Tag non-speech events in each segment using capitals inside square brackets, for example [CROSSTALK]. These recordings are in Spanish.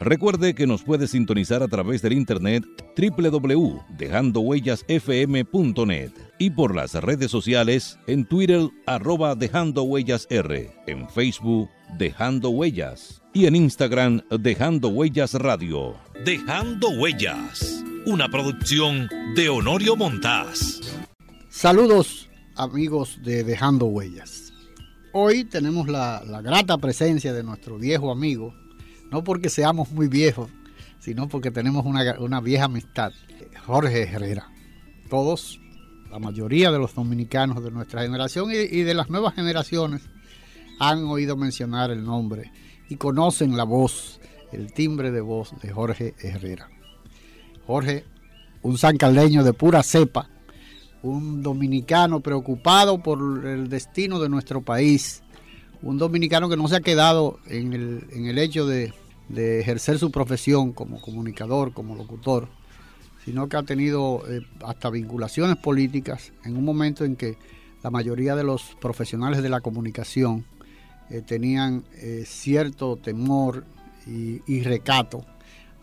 Recuerde que nos puede sintonizar a través del internet www.dejandohuellasfm.net y por las redes sociales en Twitter arroba Dejando Huellas R, en Facebook Dejando Huellas y en Instagram Dejando Huellas Radio. Dejando Huellas, una producción de Honorio Montás. Saludos amigos de Dejando Huellas. Hoy tenemos la, la grata presencia de nuestro viejo amigo, no porque seamos muy viejos, sino porque tenemos una, una vieja amistad, Jorge Herrera. Todos, la mayoría de los dominicanos de nuestra generación y, de las nuevas generaciones han oído mencionar el nombre y conocen la voz, el timbre de voz de Jorge Herrera. Jorge, un sancaldeño de pura cepa, un dominicano preocupado por el destino de nuestro país, un dominicano que no se ha quedado en el, en el hecho de, de, ejercer su profesión como comunicador, como locutor, sino que ha tenido eh, hasta vinculaciones políticas en un momento en que la mayoría de los profesionales de la comunicación eh, tenían eh, cierto temor y, recato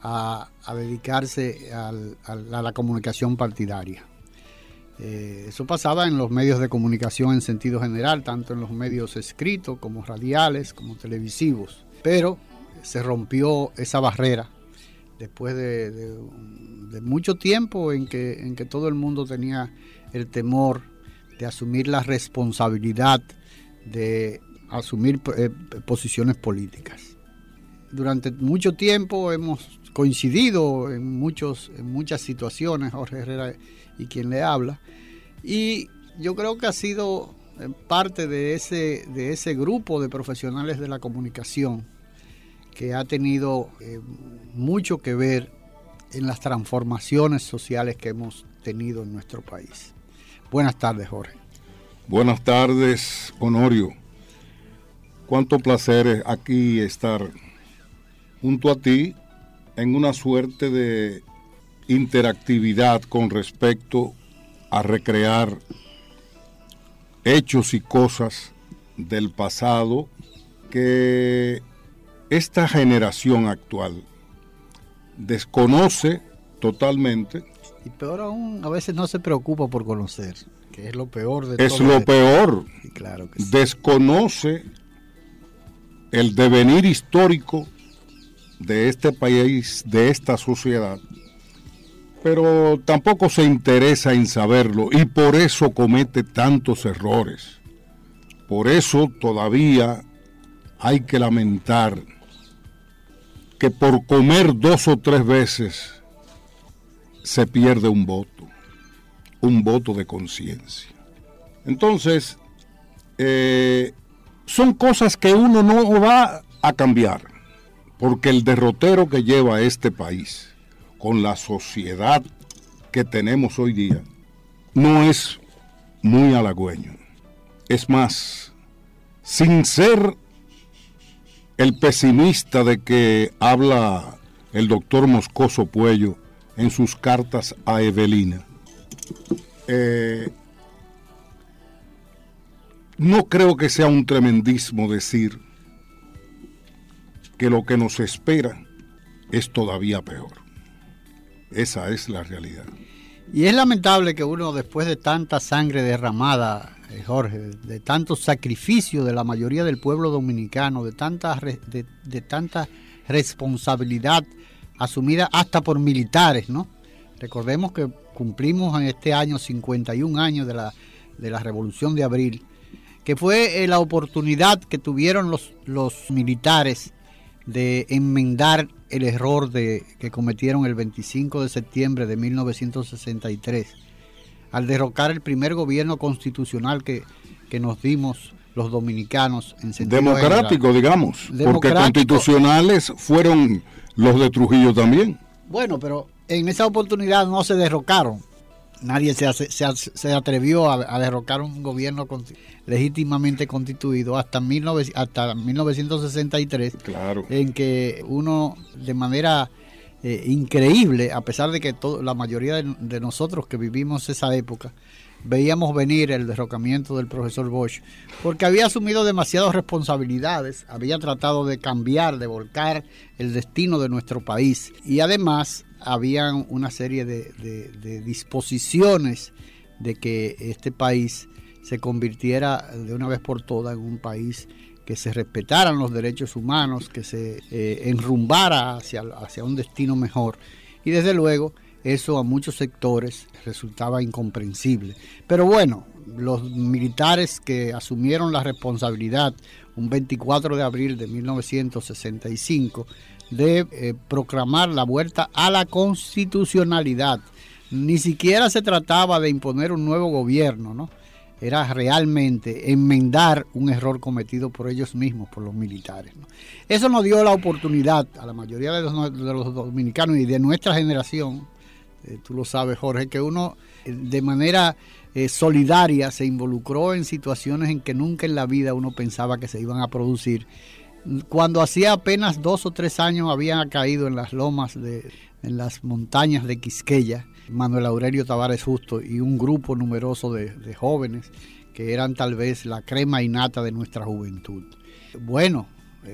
a, dedicarse al, a la comunicación partidaria. Eh, eso pasaba en los medios de comunicación en sentido general, tanto en los medios escritos como radiales, como televisivos. Pero se rompió esa barrera después de, mucho tiempo en que, en que, todo el mundo tenía el temor de asumir la responsabilidad de asumir eh, posiciones políticas. Durante mucho tiempo hemos coincidido en, muchos, en muchas situaciones, Jorge Herrera y quien le habla. Y yo creo que ha sido eh, parte de ese, de ese grupo de profesionales de la comunicación que ha tenido eh, mucho que ver en las transformaciones sociales que hemos tenido en nuestro país. Buenas tardes, Jorge. Buenas tardes, Honorio. Cuánto placer aquí estar junto a ti en una suerte de interactividad con respecto a recrear hechos y cosas del pasado que esta generación actual desconoce totalmente. Y peor aún, a veces no se preocupa por conocer, que es lo peor de es todo. Es lo peor. Sí, claro que sí. Desconoce el devenir histórico de este país, de esta sociedad, pero tampoco se interesa en saberlo y por eso comete tantos errores. Por eso todavía hay que lamentar que por comer dos o tres veces se pierde un voto, un voto de conciencia. Entonces, eh, son cosas que uno no va a cambiar porque el derrotero que lleva este país con la sociedad que tenemos hoy día no es muy halagüeño. Es más, sin ser el pesimista de que habla el doctor Moscoso Puello en sus cartas a Evelina, eh, no creo que sea un tremendismo decir que lo que nos espera es todavía peor. Esa es la realidad. Y es lamentable que uno, después de tanta sangre derramada, eh, Jorge, de tanto sacrificio de la mayoría del pueblo dominicano, de tanta, de, responsabilidad asumida hasta por militares, ¿no? Recordemos que cumplimos en este año 51 años de la, de la Revolución de Abril, que fue eh, la oportunidad que tuvieron los, los militares de enmendar el error de, que cometieron el 25 de septiembre de 1963 al derrocar el primer gobierno constitucional que, que nos dimos los dominicanos en sentido democrático, general. digamos, democrático. porque constitucionales fueron los de Trujillo también. Bueno, pero en esa oportunidad no se derrocaron, nadie se, se, atrevió a, derrocar un gobierno legítimamente constituido hasta, hasta 1963, claro. en que uno de manera eh, increíble, a pesar de que todo, la mayoría de, nosotros que vivimos esa época, veíamos venir el derrocamiento del profesor Bosch, porque había asumido demasiadas responsabilidades, había tratado de cambiar, de volcar el destino de nuestro país y además habían una serie de disposiciones de que este país se convirtiera de una vez por todas en un país que se respetaran los derechos humanos, que se eh, enrumbara hacia, hacia un destino mejor. Y desde luego eso a muchos sectores resultaba incomprensible. Pero bueno, los militares que asumieron la responsabilidad un 24 de abril de 1965 de eh, proclamar la vuelta a la constitucionalidad. Ni siquiera se trataba de imponer un nuevo gobierno, ¿no? era realmente enmendar un error cometido por ellos mismos, por los militares. Eso nos dio la oportunidad a la mayoría de los, dominicanos y de nuestra generación, eh, tú lo sabes Jorge, que uno eh, de manera eh, solidaria se involucró en situaciones en que nunca en la vida uno pensaba que se iban a producir. Cuando hacía apenas dos o tres años habían caído en las lomas de, en las montañas de Quisqueya, Manuel Aurelio Tavares Justo y un grupo numeroso de, jóvenes que eran tal vez la crema innata de nuestra juventud. Bueno,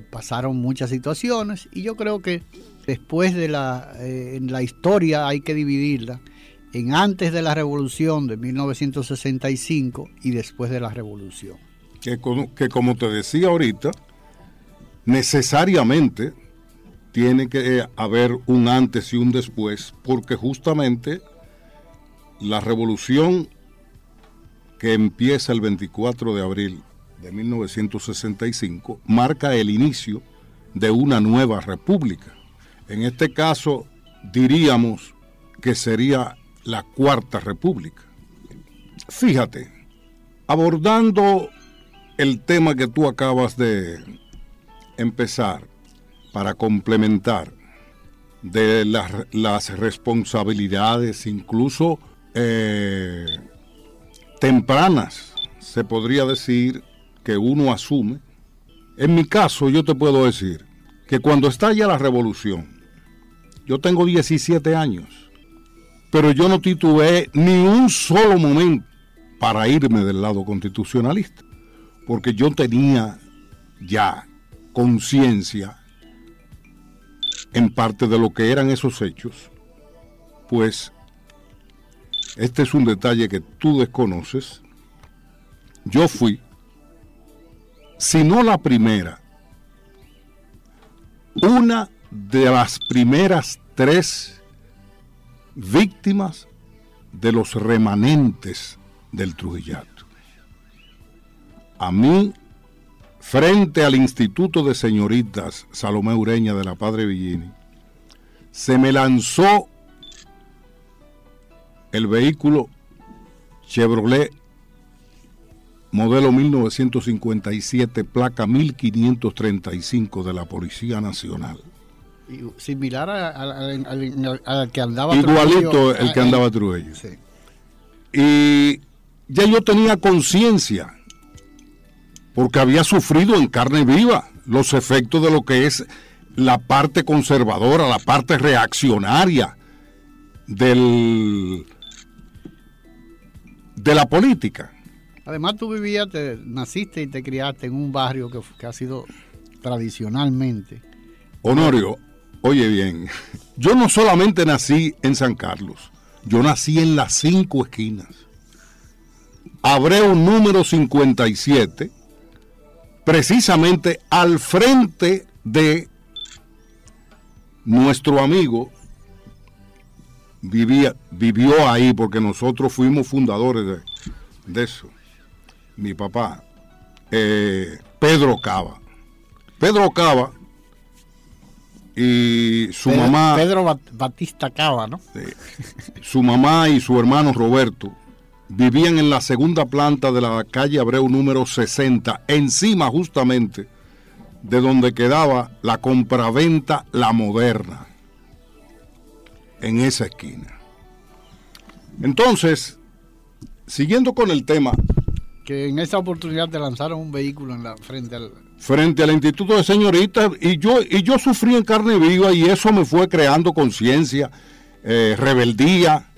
pasaron muchas situaciones y yo creo que después de la, eh, en la historia hay que dividirla en antes de la revolución de 1965 y después de la revolución. Que, que como te decía ahorita, necesariamente tiene que haber un antes y un después, porque justamente la revolución que empieza el 24 de abril de 1965 marca el inicio de una nueva república. En este caso diríamos que sería la cuarta república. Fíjate, abordando el tema que tú acabas de empezar, para complementar de las, responsabilidades, incluso eh, tempranas, se podría decir, que uno asume. En mi caso, yo te puedo decir que cuando estalla la revolución, yo tengo 17 años, pero yo no titubeé ni un solo momento para irme del lado constitucionalista, porque yo tenía ya conciencia en parte de lo que eran esos hechos, pues este es un detalle que tú desconoces. Yo fui, si no la primera, una de las primeras tres víctimas de los remanentes del Trujillato. A mí frente al Instituto de Señoritas Salomé Ureña de la Padre Villini, se me lanzó el vehículo Chevrolet modelo 1957, placa 1535 de la Policía Nacional. Similar al que andaba Igualito el que ah, andaba Trujillo. Y ya yo tenía conciencia porque había sufrido en carne viva los efectos de lo que es la parte conservadora, la parte reaccionaria del, de la política. Además tú vivías, naciste y te criaste en un barrio que, que ha sido tradicionalmente. Honorio, oye bien, [LAUGHS] yo no solamente nací en San Carlos, yo nací en las cinco esquinas. Abreu número 57, precisamente al frente de nuestro amigo vivía, vivió ahí porque nosotros fuimos fundadores de, eso. Mi papá, eh, Pedro Cava. Pedro Cava y su mamá. Pedro Batista Cava, ¿no? su mamá y su hermano Roberto vivían en la segunda planta de la calle Abreu número 60, encima justamente de donde quedaba la compraventa La Moderna, en esa esquina. Entonces, siguiendo con el tema. Que en esa oportunidad te lanzaron un vehículo en la, frente al... Frente al Instituto de Señoritas y yo, y yo sufrí en carne viva y eso me fue creando conciencia, eh, rebeldía.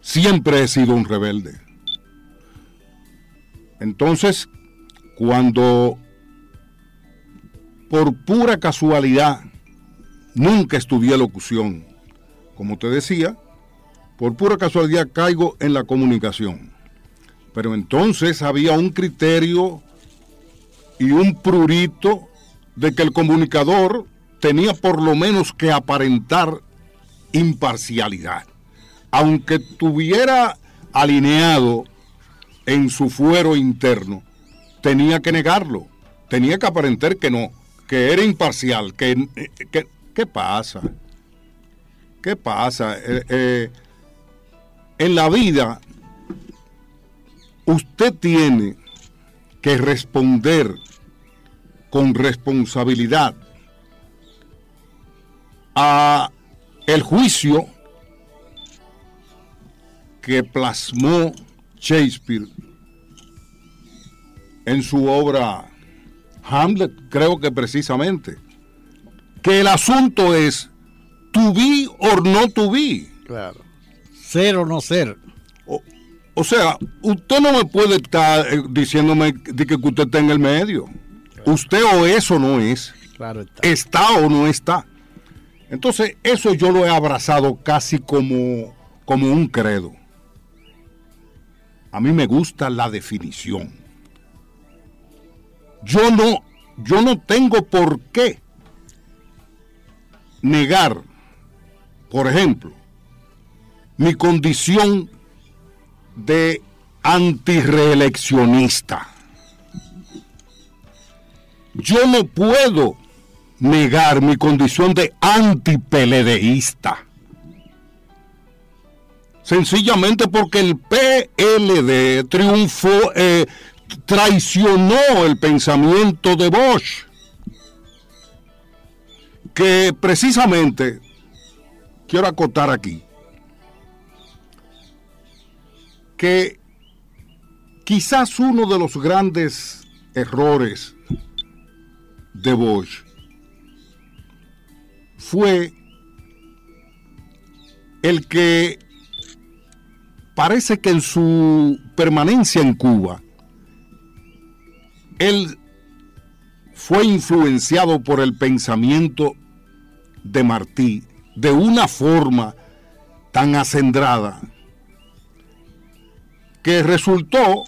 Siempre he sido un rebelde. Entonces, cuando por pura casualidad nunca estudié locución, como te decía, por pura casualidad caigo en la comunicación. Pero entonces había un criterio y un prurito de que el comunicador tenía por lo menos que aparentar imparcialidad. Aunque tuviera alineado en su fuero interno, tenía que negarlo, tenía que aparentar que no, que era imparcial, que, ¿qué pasa? ¿Qué pasa? Eh, eh, en la vida, usted tiene que responder con responsabilidad a el juicio que plasmó Shakespeare en su obra Hamlet, creo que precisamente, que el asunto es to be or no to be. Claro. Ser o no ser. O, sea, usted no me puede estar eh, diciéndome de que usted está en el medio. Usted o eso no es. Claro está. Está o no está. Entonces, eso yo lo he abrazado casi como, como un credo. A mí me gusta la definición. Yo no, yo no tengo por qué negar, por ejemplo, mi condición de antireeleccionista. Yo no puedo negar mi condición de antipeledeísta. Sencillamente porque el PLD triunfó, eh, traicionó el pensamiento de Bosch, que precisamente, quiero acotar aquí, que quizás uno de los grandes errores de Bosch fue el que parece que en su permanencia en Cuba, él fue influenciado por el pensamiento de Martí de una forma tan acendrada que resultó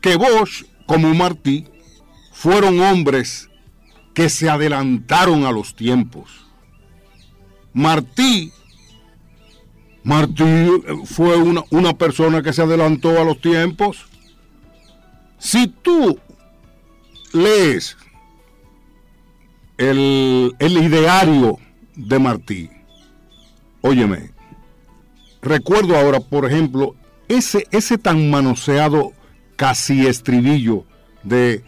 que Bosch como Martí fueron hombres que se adelantaron a los tiempos. Martí, Martí fue una, una persona que se adelantó a los tiempos. Si tú lees el, el ideario de Martí, óyeme, recuerdo ahora, por ejemplo, ese, ese tan manoseado casi estribillo de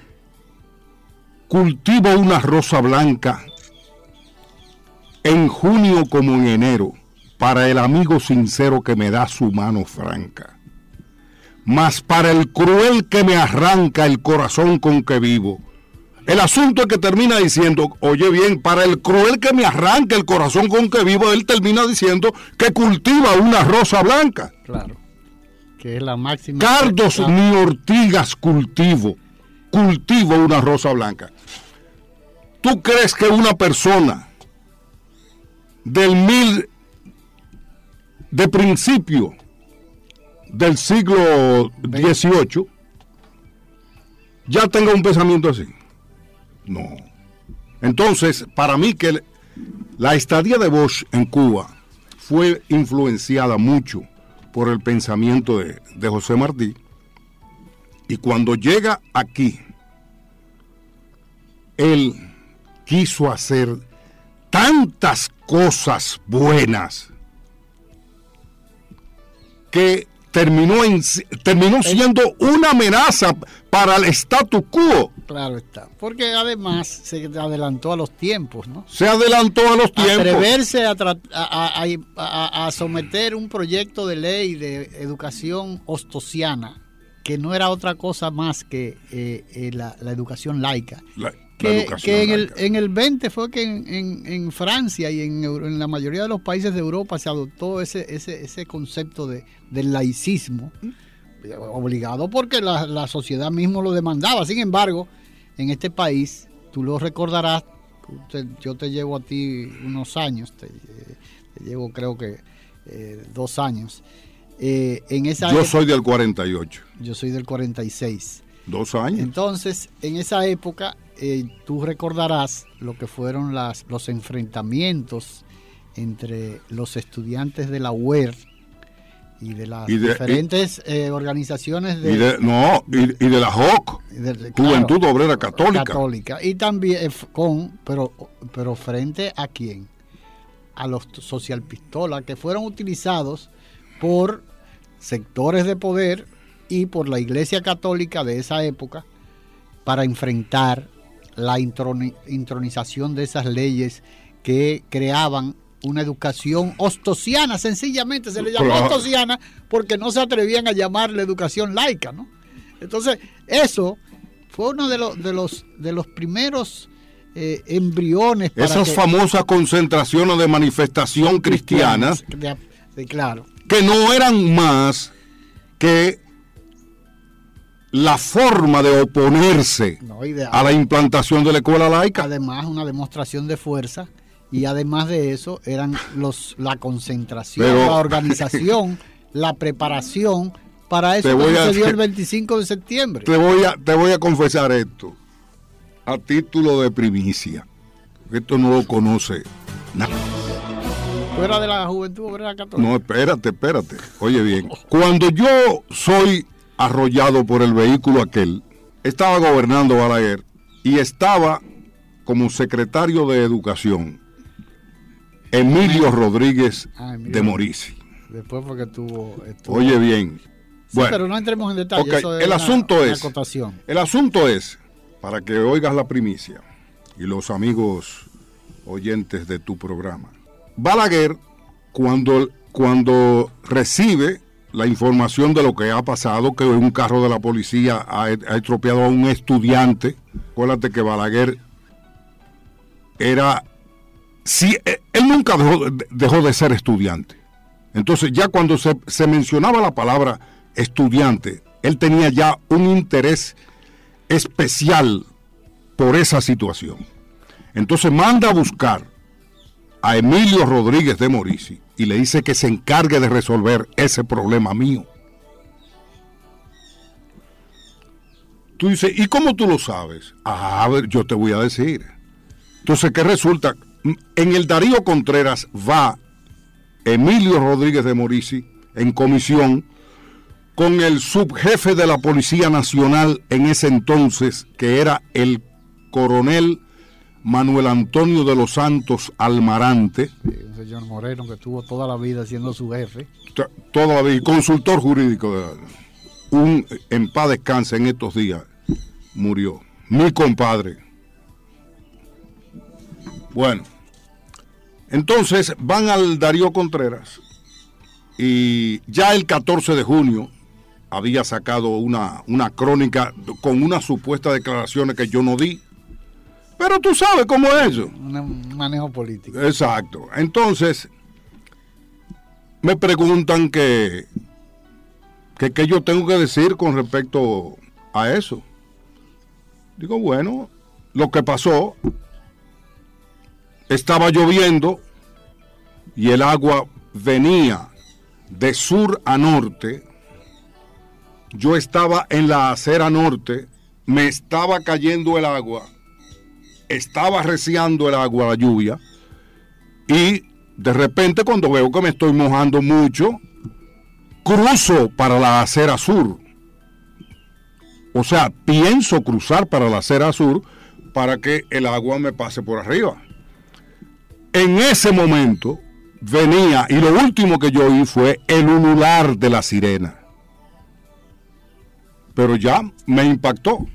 cultivo una rosa blanca en junio como en enero para el amigo sincero que me da su mano franca. Mas para el cruel que me arranca el corazón con que vivo, el asunto es que termina diciendo, oye bien, para el cruel que me arranca el corazón con que vivo, él termina diciendo que cultiva una rosa blanca. Claro que es la máxima. Cardos ni ortigas cultivo, cultivo una rosa blanca. ¿Tú crees que una persona del mil, de principio del siglo XVIII, ya tenga un pensamiento así? No. Entonces, para mí que la estadía de Bosch en Cuba fue influenciada mucho por el pensamiento de, José Martí. Y cuando llega aquí, él quiso hacer tantas cosas buenas que terminó, en, terminó siendo una amenaza para el statu quo Claro está. Porque además se adelantó a los tiempos, ¿no? Se adelantó a los tiempos. Atreverse a, a, a, someter un proyecto de ley de educación ostosiana, que no era otra cosa más que eh, eh, la, educación laica. Que, en, El, en el 20 fue que en, en, Francia y en, en, la mayoría de los países de Europa se adoptó ese, ese, ese concepto de, del laicismo obligado porque la, sociedad mismo lo demandaba. Sin embargo, en este país, tú lo recordarás, yo te llevo a ti unos años, te, llevo creo que eh, dos años. Eh, en esa yo soy del 48. Yo soy del 46. Dos años. Entonces, en esa época, eh, tú recordarás lo que fueron las, los enfrentamientos entre los estudiantes de la UER y de las diferentes eh, organizaciones de, no y, de la JOC Juventud Obrera Católica. Católica. Y también eh, con pero pero frente a quién a los social pistola que fueron utilizados por sectores de poder y por la Iglesia Católica de esa época para enfrentar la intronización de esas leyes que creaban una educación ostosiana, sencillamente se le llamó ostosiana porque no se atrevían a llamarle educación laica, ¿no? Entonces, eso fue uno de los, de los, de los primeros eh, embriones. Para Esas famosas concentraciones de manifestación cristiana, claro. que no eran más que la forma de oponerse a la implantación de la escuela laica. Además, una demostración de fuerza y además de eso eran los la concentración, la organización, [LAUGHS] la preparación para eso que sucedió el 25 de septiembre. Te voy a te voy a confesar esto a título de primicia. Esto no lo conoce nadie. Fuera de la juventud obrera católica. No, espérate, espérate. Oye bien, cuando yo soy arrollado por el vehículo aquel, estaba gobernando Balaguer y estaba como secretario de Educación Emilio Rodríguez ah, de Morisi. Después porque tuvo... Oye bien. bueno, pero no entremos en detalle. el asunto es... El asunto es, para que oigas la primicia y los amigos oyentes de tu programa. Balaguer, cuando, cuando recibe la información de lo que ha pasado, que un carro de la policía ha, ha estropeado a un estudiante, acuérdate que Balaguer era si eh, él nunca dejó, de ser estudiante. Entonces ya cuando se, se, mencionaba la palabra estudiante, él tenía ya un interés especial por esa situación. Entonces manda a buscar a Emilio Rodríguez de Morisi y le dice que se encargue de resolver ese problema mío. Tú dices, ¿y cómo tú lo sabes? Ah, a ver, yo te voy a decir. Entonces, ¿qué resulta? en el Darío Contreras va Emilio Rodríguez de Morisi en comisión con el subjefe de la Policía Nacional en ese entonces, que era el coronel Manuel Antonio de los Santos Almarante. un señor Moreno que estuvo toda la vida siendo su jefe. Toda la vida, consultor jurídico. De, un en paz descanse en estos días, murió. Mi compadre. Bueno, entonces van al Darío Contreras y ya el 14 de junio había sacado una, una crónica con unas supuestas declaraciones que yo no di. Pero tú sabes cómo es eso. Un manejo político. Exacto. Entonces, me preguntan que, que, que yo tengo que decir con respecto a eso. Digo, bueno, lo que pasó estaba lloviendo y el agua venía de sur a norte. Yo estaba en la acera norte, me estaba cayendo el agua, estaba reciando el agua, la lluvia, y de repente cuando veo que me estoy mojando mucho, cruzo para la acera sur. O sea, pienso cruzar para la acera sur para que el agua me pase por arriba en ese momento venía y lo último que yo oí fue el ulular de la sirena. Pero ya me impactó.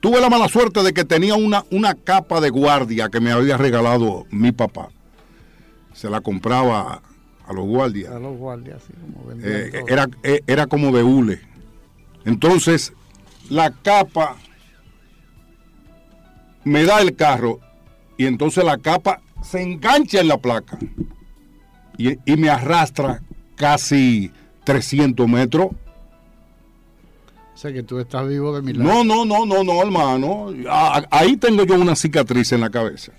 Tuve la mala suerte de que tenía una, una capa de guardia que me había regalado mi papá. Se la compraba a los guardias. A los guardias, sí, como eh, era, eh, era como de hule. Entonces, la capa me da el carro y entonces la capa se engancha en la placa y, y me arrastra casi 300 metros que tú estás vivo de milagro. No, no, no, no, no, hermano. Ahí tengo yo una cicatriz en la cabeza.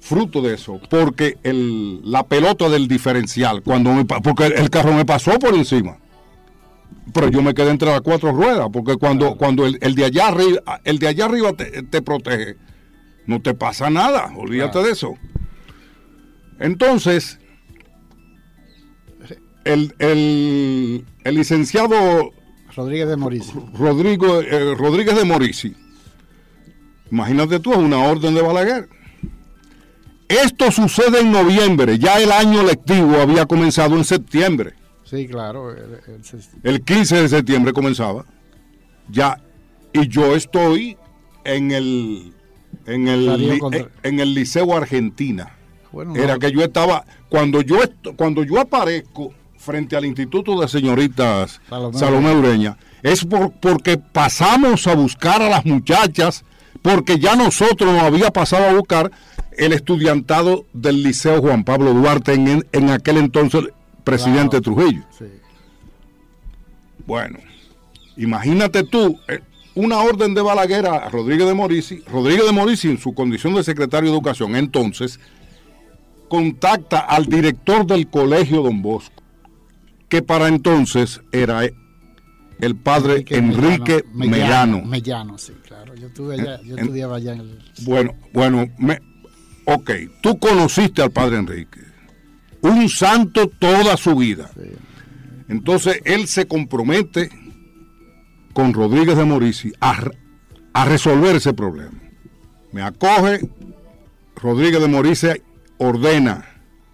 Fruto de eso, porque el, la pelota del diferencial, cuando porque el, carro me pasó por encima. Pero yo me quedé entre las cuatro ruedas, porque cuando, cuando el, de allá arriba, el de allá arriba te, protege, no te pasa nada, olvídate de eso. Entonces, el, el, el licenciado Rodríguez de Morici. Rodrigo, eh, Rodríguez de Morici. Imagínate tú, es una orden de Balaguer. Esto sucede en noviembre, ya el año lectivo había comenzado en septiembre. Sí, claro. El, 15 de septiembre comenzaba. Ya, y yo estoy en el en el, en, el Liceo Argentina. Era que yo estaba, cuando yo, cuando yo aparezco frente al Instituto de Señoritas Salomé, Ureña, es porque pasamos a buscar a las muchachas, porque ya nosotros nos había pasado a buscar el estudiantado del Liceo Juan Pablo Duarte, en, aquel entonces presidente Trujillo. Bueno, imagínate tú, eh, una orden de Balaguer a Rodríguez de Morici, Rodríguez de Morici en su condición de secretario de Educación, entonces, contacta al director del colegio Don Bosco que para entonces era el padre Enrique, Mellano, Mellano. sí, claro. Yo, estudiaba allá en el... Bueno, bueno, me, ok, tú conociste al padre Enrique. Un santo toda su vida. Entonces él se compromete con Rodríguez de Morici a, a resolver ese problema. Me acoge, Rodríguez de Morici ordena,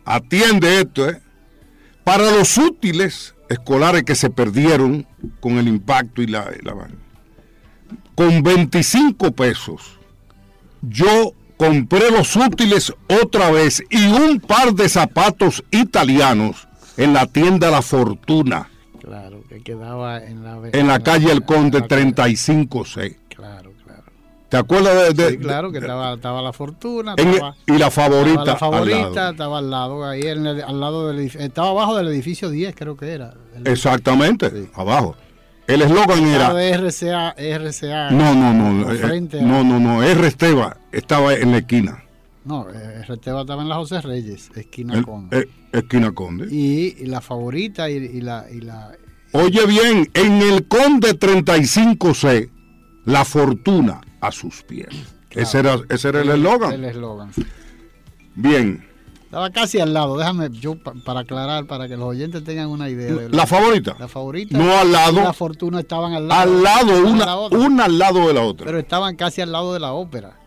atiende esto, ¿eh? Para los útiles escolares que se perdieron con el impacto y la, la con 25 pesos, yo compré los útiles otra vez y un par de zapatos italianos en la tienda La Fortuna. Claro, que quedaba en la, en la calle El Conde 35C. ¿Te acuerdas de, sí, claro, que estaba, la fortuna. y la favorita. la favorita estaba al lado, ahí en al lado del estaba abajo del edificio 10, creo que era. Exactamente, abajo. El eslogan era. De RCA, RCA. No, no, no. Eh, no, no, no. R. Esteba estaba en la esquina. No, R. Esteba estaba en la José Reyes, esquina Conde. Eh, esquina Conde. Y, la favorita y, la, y la. Oye bien, en el Conde 35C, la fortuna a sus pies. ese era, ese era el eslogan. El eslogan. Bien. Estaba casi al lado, déjame yo para aclarar, para que los oyentes tengan una idea. De la, favorita. La favorita. No al lado. la fortuna estaban al lado. Al lado, una, una al lado de la otra. Pero estaban casi al lado de la ópera.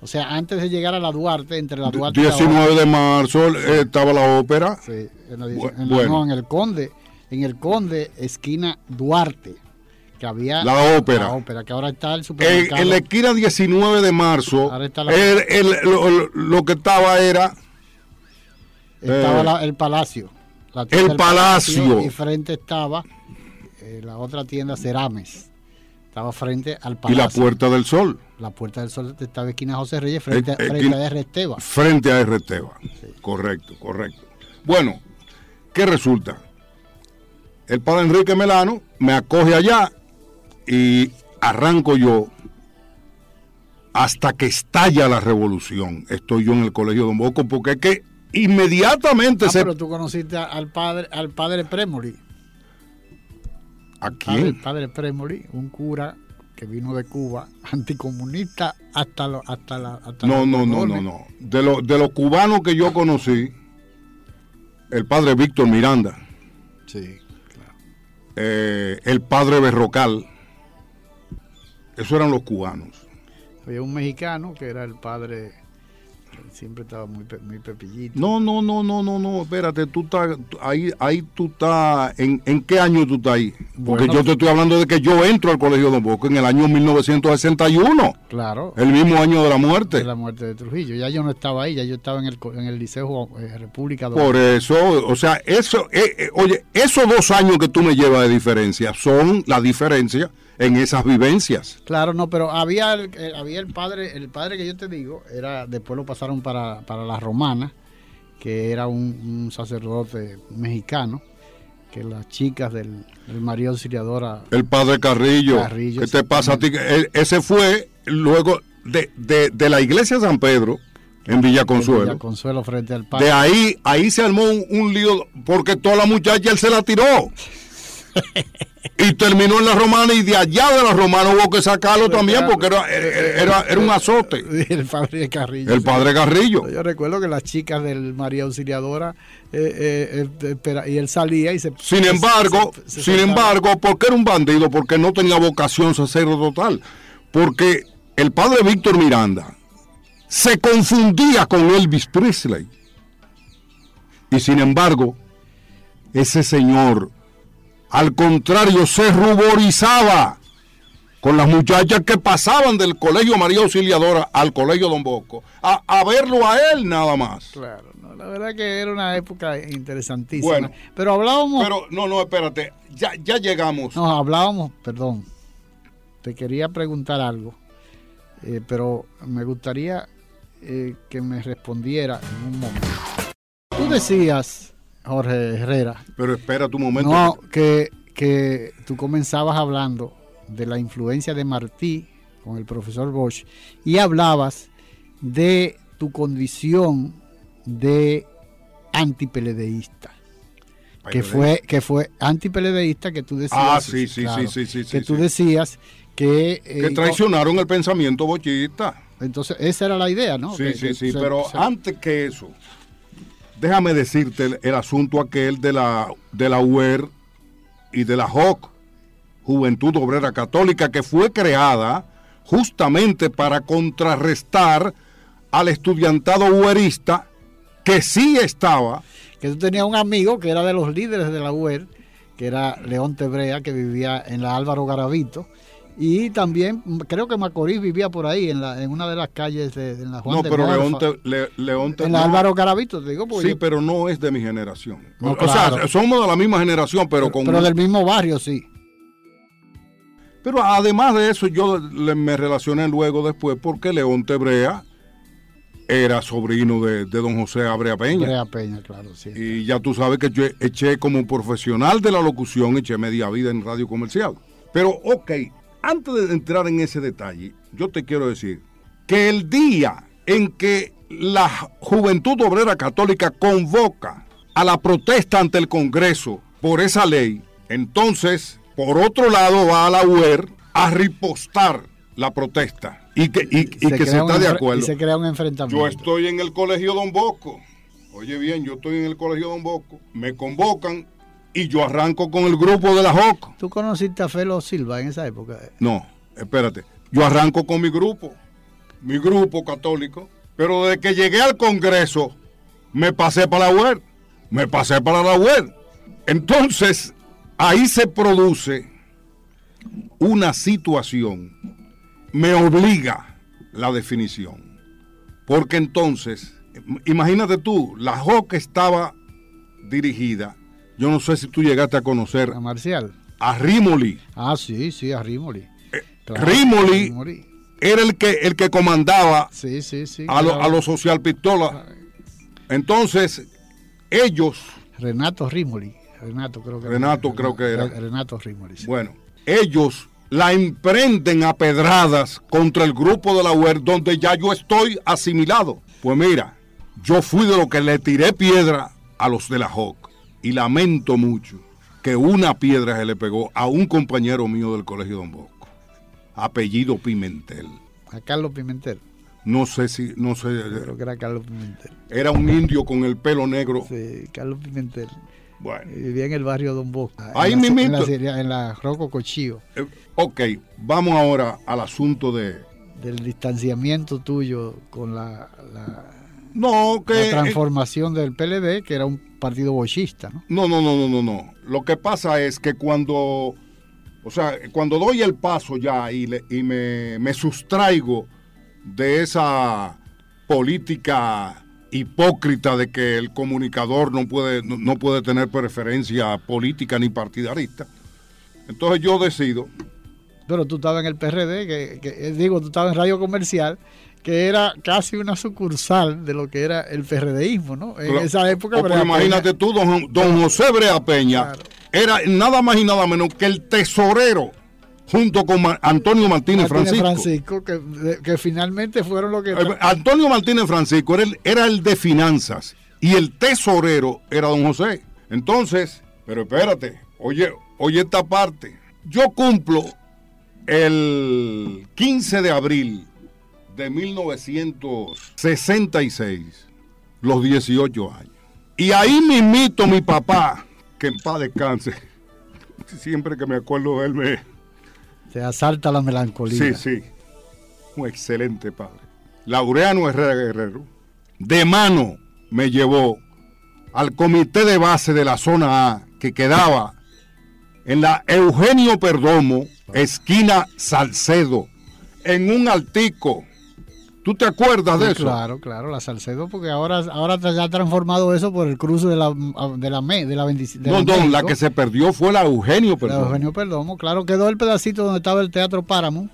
O sea, antes de llegar a la Duarte, entre la Duarte 19 de marzo eh, estaba la ópera. Sí, en, en el Conde. En el Conde, esquina Duarte que había la ópera. La ópera, que ahora está el supermercado. En, la esquina 19 de marzo, lo, que estaba era... Estaba eh, el palacio. el palacio. Y frente estaba eh, la otra tienda Cerames. Estaba frente al palacio. Y la Puerta del Sol. La Puerta del Sol estaba esquina José Reyes frente, frente a R. Frente a R. Correcto, correcto. Bueno, ¿qué resulta? El padre Enrique Melano me acoge allá y arranco yo hasta que estalla la revolución. Estoy yo en el colegio Don Bosco porque es que inmediatamente ah, se... Pero tú conociste al padre, al padre Premoli. ¿A quién? El padre Premoli, un cura que vino de Cuba, [LAUGHS] anticomunista hasta, lo, hasta la... Hasta no, no, no, no, no. De, lo, de los cubanos que yo conocí, el padre Víctor Miranda. Sí, claro. Eh, el padre Berrocal. Esos eran los cubanos. Había un mexicano que era el padre Siempre estaba muy, muy pepillito. No, no, no, no, no, no, espérate, tú estás, ahí, ahí tú estás, ¿en, en qué año tú estás ahí? Porque Bueno. yo te estoy hablando de que yo entro al Colegio Don Bosco en el año 1961, Claro. el mismo año de la muerte. de la muerte de Trujillo. Ya yo no estaba ahí, ya yo estaba en el, en el Liceo eh, República Por eso, o sea, eso, eh, eh, oye, esos dos años que tú me llevas de diferencia son la diferencia en esas vivencias. Claro, no, pero había el, había el padre, el padre que yo te digo, era después lo pasaron para, para la romana, que era un, un sacerdote mexicano, que las chicas del, del María Auxiliadora El padre Carrillo, Carrillo, ¿qué te pasa a ti? Eh, Ese fue luego de, de, de la iglesia de San Pedro, en Villa Consuelo. Villa Consuelo frente al padre. De ahí, ahí se armó un, un lío, porque toda la muchacha él se la tiró. Y terminó en la romana y de allá de la romana hubo que sacarlo también porque era, era, era un azote. [LAUGHS] El padre Carrillo. El padre Carrillo. Yo recuerdo que las chicas del María Auxiliadora, eh, eh, eh, y él salía y se... Sin embargo, se- se sin embargo, porque era un bandido, porque no tenía vocación sacerdotal, porque el padre Víctor Miranda se confundía con Elvis Presley. Y sin embargo, ese señor, al contrario, se ruborizaba con las muchachas que pasaban del colegio María Auxiliadora al colegio Don Bosco, a, a verlo a él nada más. Claro, no, la verdad que era una época interesantísima. Bueno. pero hablábamos... Pero no, no, espérate, ya, ya llegamos. No, hablábamos, perdón. Te quería preguntar algo, eh, pero me gustaría eh, que me respondiera en un momento. Tú decías, Jorge Herrera, Pero espera tu momento. no, que, que tú comenzabas hablando de la influencia de Martí con el profesor Bosch y hablabas de tu condición de antipeledeísta que fue que fue antipeledeísta que tú decías Ah, sí, sí, sí, sí, sí, que sí, tú sí. decías que eh, Que traicionaron el pensamiento bochista. entonces esa era la idea no Sí, Que- sí, que sí, se- pero se- antes que eso, déjame decirte el, asunto aquel de la, de la UER y de la JOC, Juventud Obrera Católica, que fue creada justamente para contrarrestar al estudiantado uerista que sí estaba. Que tú tenías un amigo que era de los líderes de la UER que era León Tebrea que vivía en la Álvaro Garavito y también creo que Macorís vivía por ahí en, la, en una de las calles de, de la Juan no, de pero. León, te- Le- León te- en la no, Álvaro Garavito te digo porque Sí, yo- pero no es de mi generación. No, o claro. sea, somos de la misma generación, pero, con... pero del mismo barrio sí Pero además de eso, yo le- me relacioné luego después porque León Tebrea era sobrino de, de don José Abrea Peña. Brea Peña claro sí Y ya tú sabes que yo eché como profesional de la locución, eché media vida en radio comercial. Pero, ok, antes de entrar en ese detalle, yo te quiero decir que el día en que la Juventud Obrera Católica convoca a la protesta ante el Congreso por esa ley, entonces, por otro lado, va a la UER a ripostar la protesta y que, y, y que se un está de acuerdo. y se crea un enfrentamiento Yo estoy en el colegio Don Bosco. Oye bien, yo estoy en el colegio Don Bosco. Me convocan y yo arranco con el grupo de la JOC. ¿Tú conociste a Felo Silva en esa época? No, espérate. Yo arranco con mi grupo. Mi grupo católico. Pero desde que llegué al Congreso, me pasé para la UER. Me pasé para la UER. Entonces, ahí se produce una situación. Me obliga la definición. Porque entonces, imagínate tú, la JOC estaba dirigida, yo no sé si tú llegaste a conocer A Marcial. a Rimoli. Ah, sí, sí, a Rimoli. Claro, Rimoli Rimoli. era el que, el que comandaba Sí, sí, sí. a, lo- a los social pistola. Entonces, ellos, Renato Rimoli. Renato creo que Renato creo que era. Renato Rimoli. sí. bueno, ellos la emprenden a pedradas contra el grupo de la UER donde ya yo estoy asimilado. Pues mira, yo fui de lo que le tiré piedra a los de la JOC y lamento mucho que una piedra se le pegó a un compañero mío del colegio Don Bosco, apellido Pimentel. A Carlos Pimentel. No sé si, no sé, Creo que era Carlos Pimentel. era un indio con el pelo negro. Sí, Carlos Pimentel. Bueno, Vivía en el barrio Don Bosco. Ahí en la. En la, en la Roco Cochillo. eh, ok, vamos ahora al asunto de, del distanciamiento tuyo con la, no, que, la transformación del PLD, que era un partido bochista, ¿no? No, no, no, no, no, no. Lo que pasa es que cuando, o sea, cuando doy el paso ya y, y me, me sustraigo de esa política hipócrita de que el comunicador no puede, no, puede tener preferencia política ni partidarista. Entonces yo decido. Pero tú estabas en el PRD, que, digo, tú estabas en Radio Comercial, que era casi una sucursal de lo que era el PRDismo, ¿no? En esa época. Oh, imagínate tú, don, don José Brea Peña, era nada más y nada menos que el tesorero junto con Antonio Martínez, Francisco. que, finalmente fueron lo que... Eh, Antonio Martínez Francisco era el, era el de finanzas y el tesorero era don José. Entonces, pero espérate, oye, oye esta parte. Yo cumplo el 15 de abril de 1966, los 18 años. Y ahí mismito mi papá, que en paz descanse, [LAUGHS] siempre que me acuerdo de él me, se asalta la melancolía. Sí, sí. Un excelente padre. Laureano Herrera Guerrero, de mano me llevó al comité de base de la zona A que quedaba en la Eugenio Perdomo, esquina Salcedo, en un altico ¿Tú te acuerdas de eso? Claro, claro, la Salcedo, porque ahora, ahora ya ha transformado eso por el cruce de la, de la, de la 25. No, no, la que se perdió fue la Eugenio Perdomo. La Eugenio Perdomo, claro, quedó el pedacito donde estaba el Teatro Páramo,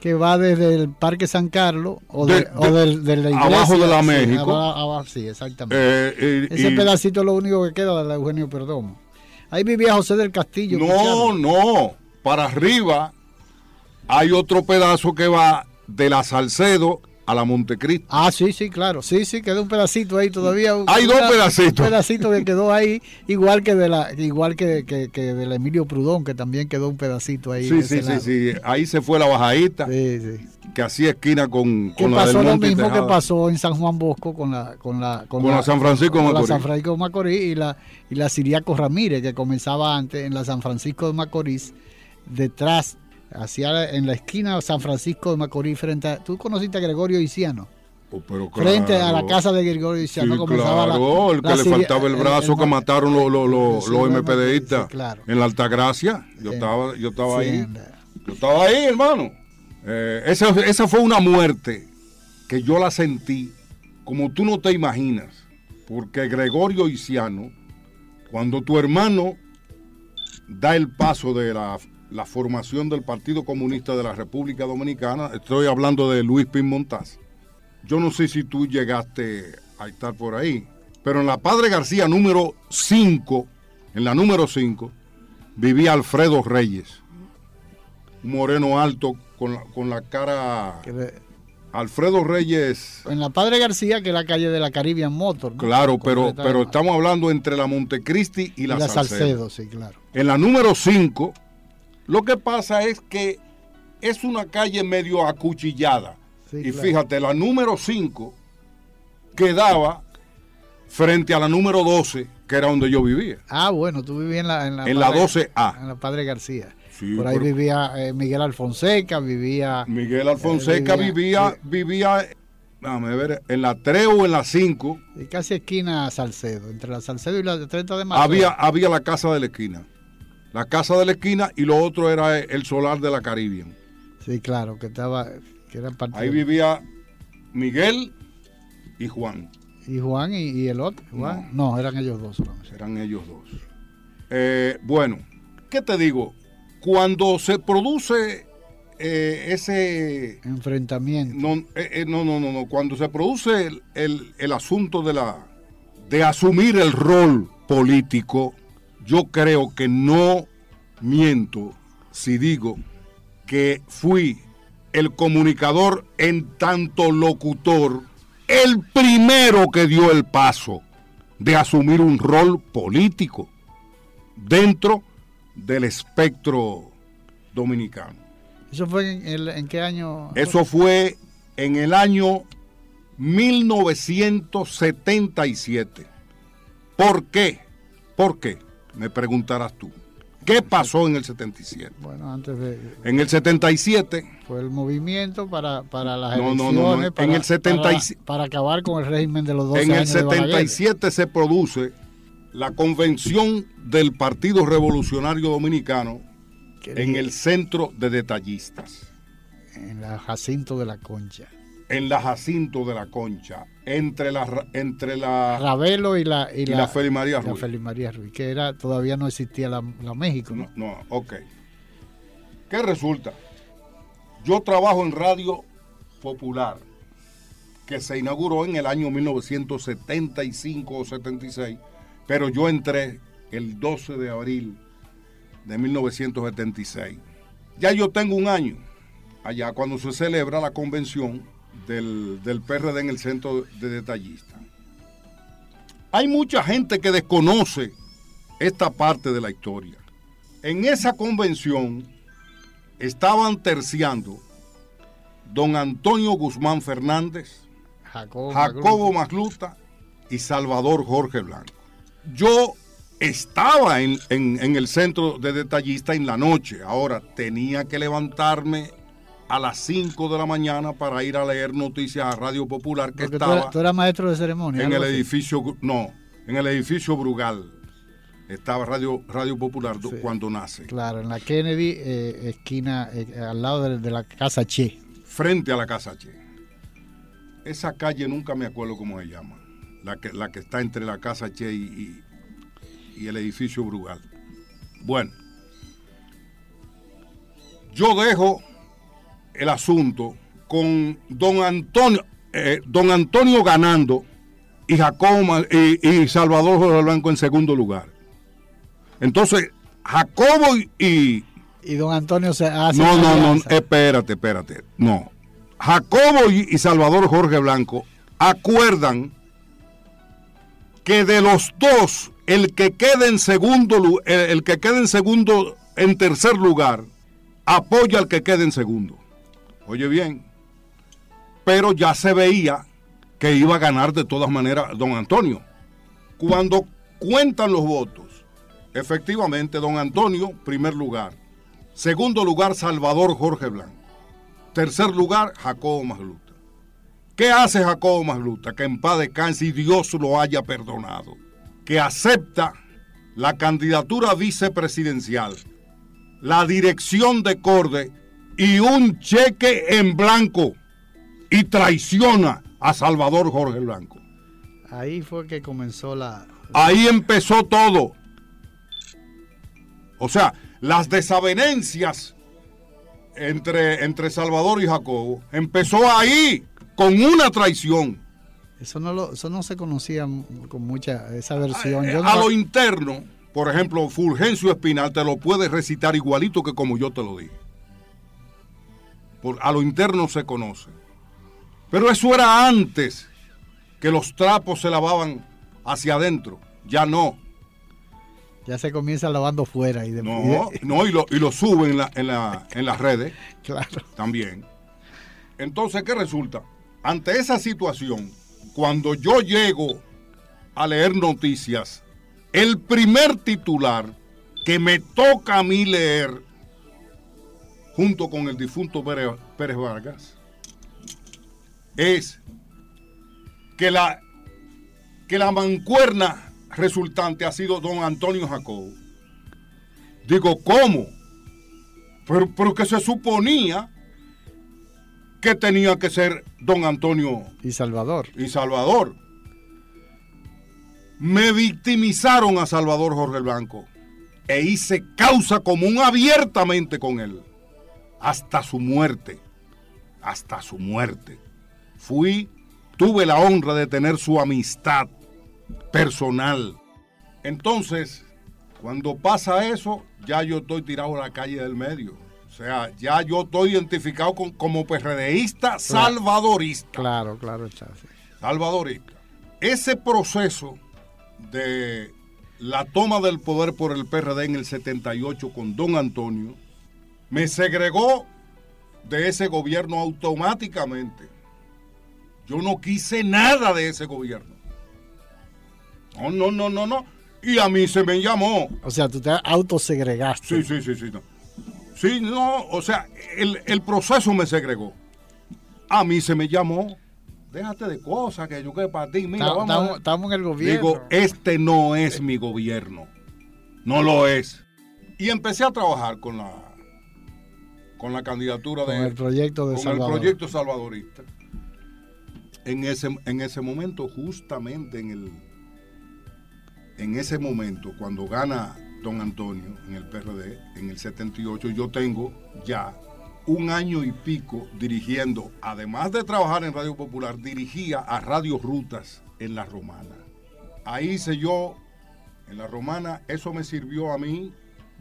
que va desde el Parque San Carlos o de, o del, de la iglesia. Abajo de la México. Abajo, sí, exactamente. Eh, Ese pedacito es lo único que queda de la Eugenio Perdomo. Ahí vivía José del Castillo. No, no, para arriba hay otro pedazo que va de la Salcedo a la Montecristo. Ah, sí, sí, claro. Sí, sí, quedó un pedacito ahí todavía. Hay dos pedacitos. Un pedacito que quedó ahí, igual que de la, igual que, que, del Emilio Prudón, que también quedó un pedacito ahí. Sí, sí, sí, sí. Ahí se fue la bajadita. Sí, sí. Que hacía esquina con, con pasó lo mismo que pasó en San Juan Bosco con la, con la, con, la, San Francisco de Macorís. la San Francisco de Macorís y la, y la Siriaco Ramírez, que comenzaba antes en la San Francisco de Macorís, detrás hacia en la esquina de San Francisco de Macorís frente a, ¿tú conociste a Gregorio Iciano? Oh, frente a la casa de Gregorio Iciano sí, claro, el que le faltaba el brazo que mataron los los MPDistas en la Altagracia yo estaba yo estaba ahí. yo estaba ahí hermano. Eh, esa, esa fue una muerte que yo la sentí como tú no te imaginas porque Gregorio Iciano cuando tu hermano da el paso de la la formación del Partido Comunista de la República Dominicana. Estoy hablando de Luis Montaz. Yo no sé si tú llegaste a estar por ahí, pero en la Padre García número 5, en la número 5, vivía Alfredo Reyes, un moreno alto con la, con la cara... Alfredo Reyes. En la Padre García, que es la calle de la Caribbean Motor. Claro, pero, pero estamos hablando entre la Montecristi y la, y la Salcedo. sí, claro. En la número 5 lo que pasa es que es una calle medio acuchillada. y fíjate, la número 5 quedaba frente a la número 12, que era donde yo vivía. Ah, bueno, tú vivías en la, en la, en la 12A. En la Padre García. Por ahí vivía eh, Miguel Alfonseca, vivía... Miguel Alfonseca eh, vivía, vivía, vivía ver, en la 3 o en la 5. Y casi esquina Salcedo, entre la Salcedo y la 30 de marzo. Había, había la casa de la esquina la casa de la esquina y lo otro era el solar de la Caribbean. Sí, claro, que estaba, que era Ahí vivía Miguel y Juan. ¿Y Juan y, el otro? No. eran ellos dos solamente. Eran ellos dos. Eh, bueno, ¿qué te digo? Cuando se produce eh, ese... Enfrentamiento. Eh, no, no, no, no, Cuando se produce el, el asunto de la... de asumir el rol político yo creo que no miento si digo que fui el comunicador en tanto locutor, el primero que dio el paso de asumir un rol político dentro del espectro dominicano. ¿Eso fue en, en qué año? Eso fue en el año 1977. ¿Por qué? ¿Por qué? Me preguntarás tú. ¿Qué pasó en el 77? Bueno, antes de... En el 77... Fue el movimiento para, para las no, elecciones, no, no, para, en el 77, para, para, acabar con el régimen de los 12 En el años 77 se produce la convención del Partido Revolucionario Dominicano en el centro de detallistas. En la Jacinto de la Concha. En la Jacinto de la Concha, entre la entre la Ravelo y la y, la, Feli María Ruiz. La María Ruiz, que era todavía no existía la, la México. ¿no? no, no, ok. ¿Qué resulta? Yo trabajo en Radio Popular, que se inauguró en el año 1975 o 76, pero yo entré el 12 de abril de 1976. Ya yo tengo un año allá cuando se celebra la convención del, del PRD en el centro de detallistas. Hay mucha gente que desconoce esta parte de la historia. En esa convención estaban terciando don Antonio Guzmán Fernández, Jacobo, Jacobo Magluta y Salvador Jorge Blanco. Yo estaba en, en, en, el centro de detallista en la noche. Ahora tenía que levantarme a las 5 de la mañana para ir a leer noticias a Radio Popular que Porque estaba. Tú eras, tú eras maestro de ceremonia. En el así. edificio, no, en el edificio Brugal. Estaba Radio, Radio Popular Sí. cuando nace. Claro, en la Kennedy, eh, esquina, eh, al lado de, de, la casa Che. Frente a la casa Che. Esa calle nunca me acuerdo cómo se llama. La que, la que está entre la casa Che y, y, y el edificio Brugal. Bueno, yo dejo el asunto con don Antonio, eh, don Antonio ganando y Jacobo y, y, Salvador Jorge Blanco en segundo lugar. Entonces, Jacobo y, y y don Antonio se hace No, no, no, espérate, espérate. No. Jacobo y, y Salvador Jorge Blanco acuerdan que de los dos, el que quede en segundo, el, el que quede en segundo, en tercer lugar, apoya al que quede en segundo. Oye bien, pero ya se veía que iba a ganar de todas maneras don Antonio. Cuando cuentan los votos, efectivamente don Antonio, primer lugar. Segundo lugar, Salvador Jorge Blanco. Tercer lugar, Jacobo Magluta. ¿Qué hace Jacobo Magluta? Que en paz descanse y Dios lo haya perdonado. Que acepta la candidatura vicepresidencial, la dirección de Corde y un cheque en blanco y traiciona a Salvador Jorge Blanco. Ahí fue que comenzó la... Ahí empezó todo. O sea, las desavenencias entre, entre Salvador y Jacobo empezó ahí con una traición. Eso no, lo, eso no se conocía con mucha esa versión. A, Yo lo interno, por ejemplo, Fulgencio Espinal te lo puede recitar igualito que como yo te lo dije. Por, a lo interno se conoce. Pero eso era antes que los trapos se lavaban hacia adentro. Ya no. ya se comienza lavando fuera y de, No, no, y lo, y lo suben en, la- en, la- en las redes [LAUGHS] claro. también. Entonces, ¿qué resulta? Ante esa situación, cuando yo llego a leer noticias, el primer titular que me toca a mí leer, junto con el difunto Pérez, Pérez Vargas, es que la, que la mancuerna resultante ha sido don Antonio Jacobo. Digo, ¿cómo? Pero, pero que se suponía que tenía que ser don Antonio Y Salvador. y Salvador. Me victimizaron a Salvador Jorge Blanco e hice causa común abiertamente con él. Hasta su muerte. Hasta su muerte. Fui, tuve la honra de tener su amistad personal. Entonces, cuando pasa eso, ya yo estoy tirado a la calle del medio. O sea, ya yo estoy identificado con- como PRDista salvadorista. Claro, claro sí. Salvadorista. Ese proceso de la toma del poder por el PRD en el 78 con don Antonio me segregó de ese gobierno automáticamente. Yo no quise nada de ese gobierno. No, no, no, no, no. Y a mí se me llamó. O sea, tú te autosegregaste. Sí, sí, sí, sí. No. Sí, no, o sea, el, el proceso me segregó. A mí se me llamó. Déjate de cosas que yo que para ti. Mira, vamos estamos en el gobierno. Digo, este no es mi gobierno. No lo es. Y empecé a trabajar con la con la candidatura con de el proyecto de con Salvador. el proyecto salvadorista. En ese, en ese momento, justamente en el en ese momento, cuando gana don Antonio en el PRD, en el 78, yo tengo ya un año y pico dirigiendo, además de trabajar en Radio Popular, dirigía a Radio Rutas en La Romana. Ahí hice yo, en La Romana, eso me sirvió a mí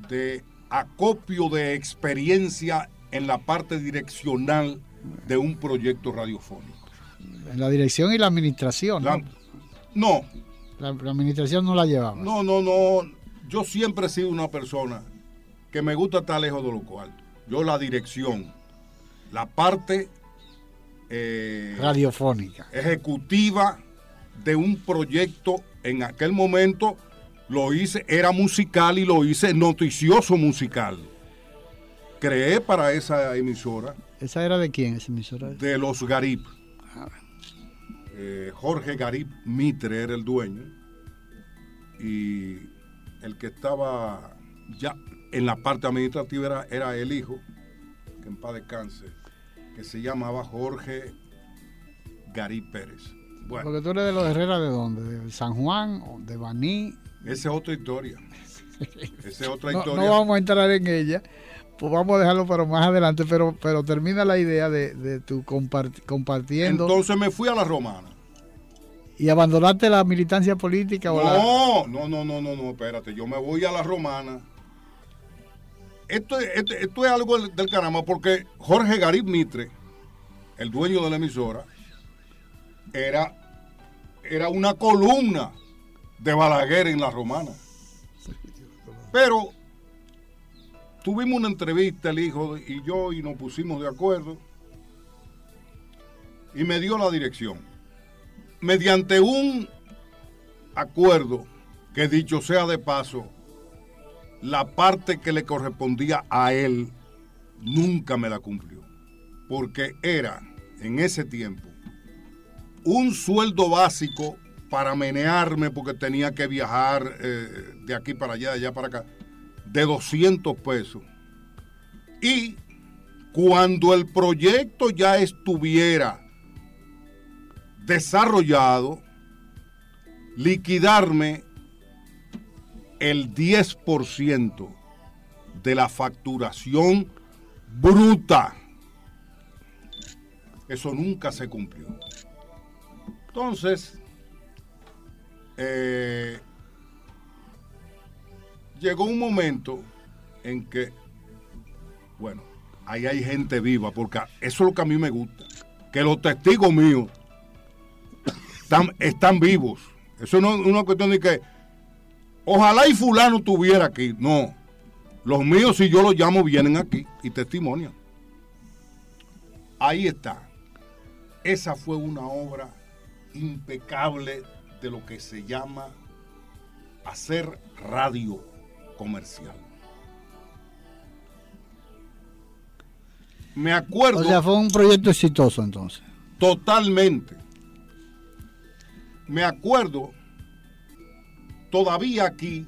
de acopio de experiencia en la parte direccional de un proyecto radiofónico. En la dirección y la administración. La- ¿no? la administración no la llevaba. no, no, no. Yo siempre he sido una persona que me gusta estar lejos de lo cual. Yo la dirección, la parte eh, Radiofónica. ejecutiva de un proyecto en aquel momento lo hice, era musical y lo hice noticioso musical. Creé para esa emisora ¿Esa era de quién, esa emisora? de los Garib. Eh, Jorge Garib Mitre era el dueño y el que estaba ya en la parte administrativa era, era el hijo, que en paz descanse, que se llamaba Jorge Garib Pérez. Bueno, Porque tú eres de los Herrera de dónde? ¿De San Juan de Baní? Esa es otra historia. Esa es otra No, historia. no vamos a entrar en ella. Pues vamos a dejarlo para más adelante, pero, pero termina la idea de, de tu compart- compartiendo Entonces me fui a la romana. y abandonaste la militancia política o la... No, no, no, no, no, no, espérate, yo me voy a la romana. Esto, es- esto, esto es algo del, del caramba, porque Jorge Garib Mitre, el dueño de la emisora, era, era una columna de Balaguer en la romana. Pero tuvimos una entrevista, el hijo y yo, y nos pusimos de acuerdo. Y me dio la dirección mediante un acuerdo que dicho sea de paso, la parte que le correspondía a él nunca me la cumplió. Porque era en ese tiempo un sueldo básico para menearme porque tenía que viajar eh, de aquí para allá, de allá para acá, de 200 pesos. Y cuando el proyecto ya estuviera desarrollado, liquidarme el 10% de la facturación bruta. Eso nunca se cumplió. Entonces, eh, llegó un momento en que, bueno, ahí hay gente viva, porque eso es lo que a mí me gusta, que los testigos míos están, están vivos. Eso no es una cuestión de que ojalá y fulano estuviera aquí. No. Los míos, si yo los llamo, vienen aquí y testimonian. Ahí está. Esa fue una obra impecable de lo que se llama hacer radio comercial. Me acuerdo O sea, fue un proyecto exitoso entonces. totalmente. Me acuerdo todavía aquí,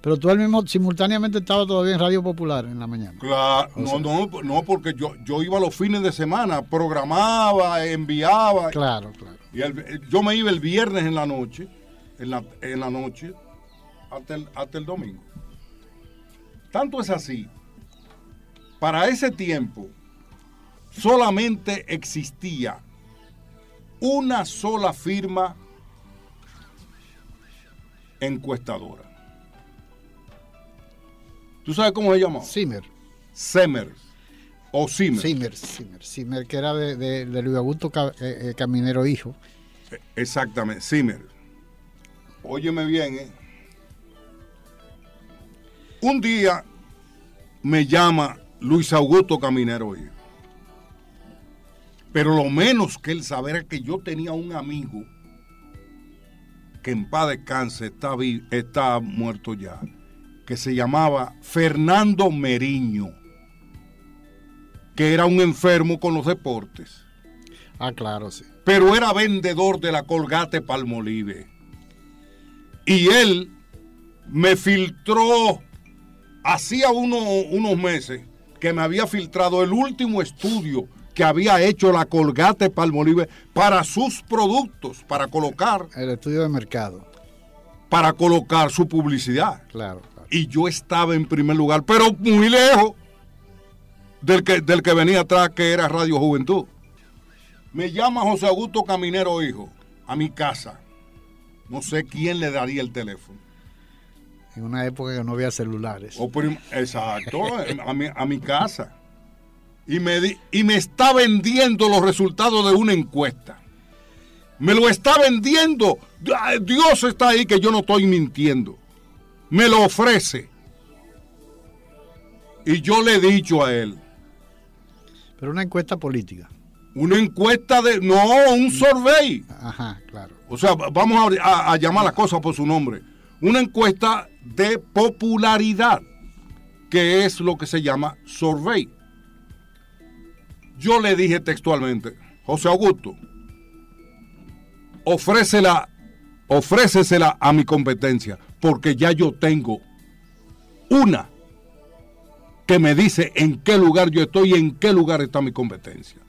Pero tú al mismo, simultáneamente estaba todavía en Radio Popular en la mañana. claro, no, no, no, porque yo, yo iba los fines de semana, programaba, enviaba, Claro, claro. Y el- yo me iba el viernes en la noche, en la, en la noche, hasta el, hasta el domingo. Tanto es así, para ese tiempo solamente existía una sola firma encuestadora. ¿Tú sabes cómo se llama? Zimmer. Semer o Simer. Zimmer, Zimmer, Zimmer, que era de, de- de Luis Augusto eh, eh, Caminero Hijo. Exactamente, Zimmer. Óyeme bien, ¿eh? Un día me llama Luis Augusto Caminero hijo. Pero lo menos que él sabía que yo tenía un amigo que en paz descanse, está, está muerto ya, que se llamaba Fernando Meriño, que era un enfermo con los deportes. Ah, claro, sí. Pero era vendedor de la Colgate Palmolive. Y él me filtró, hacía unos meses, que me había filtrado el último estudio que había hecho la Colgate Palmolive para sus productos, para colocar. El estudio de mercado. Para colocar su publicidad. Claro. Y yo estaba en primer lugar, pero muy lejos del que, del que venía atrás, que era Radio Juventud. Me llama José Augusto Caminero, hijo, a mi casa. No sé quién le daría el teléfono. En una época que no había celulares. exacto, a mi, a mi casa y me, y me está vendiendo los resultados de una encuesta. Me lo está vendiendo. Dios está ahí que yo no estoy mintiendo. Me lo ofrece. Y yo le he dicho a él. Pero una encuesta política. Una encuesta de... No, un survey. Ajá, claro. O sea, vamos a, a llamar las cosas por su nombre. Una encuesta de popularidad, que es lo que se llama survey. Yo le dije textualmente, José Augusto, ofrécela, ofrécesela a mi competencia, porque ya yo tengo una que me dice en qué lugar yo estoy y en qué lugar está mi competencia.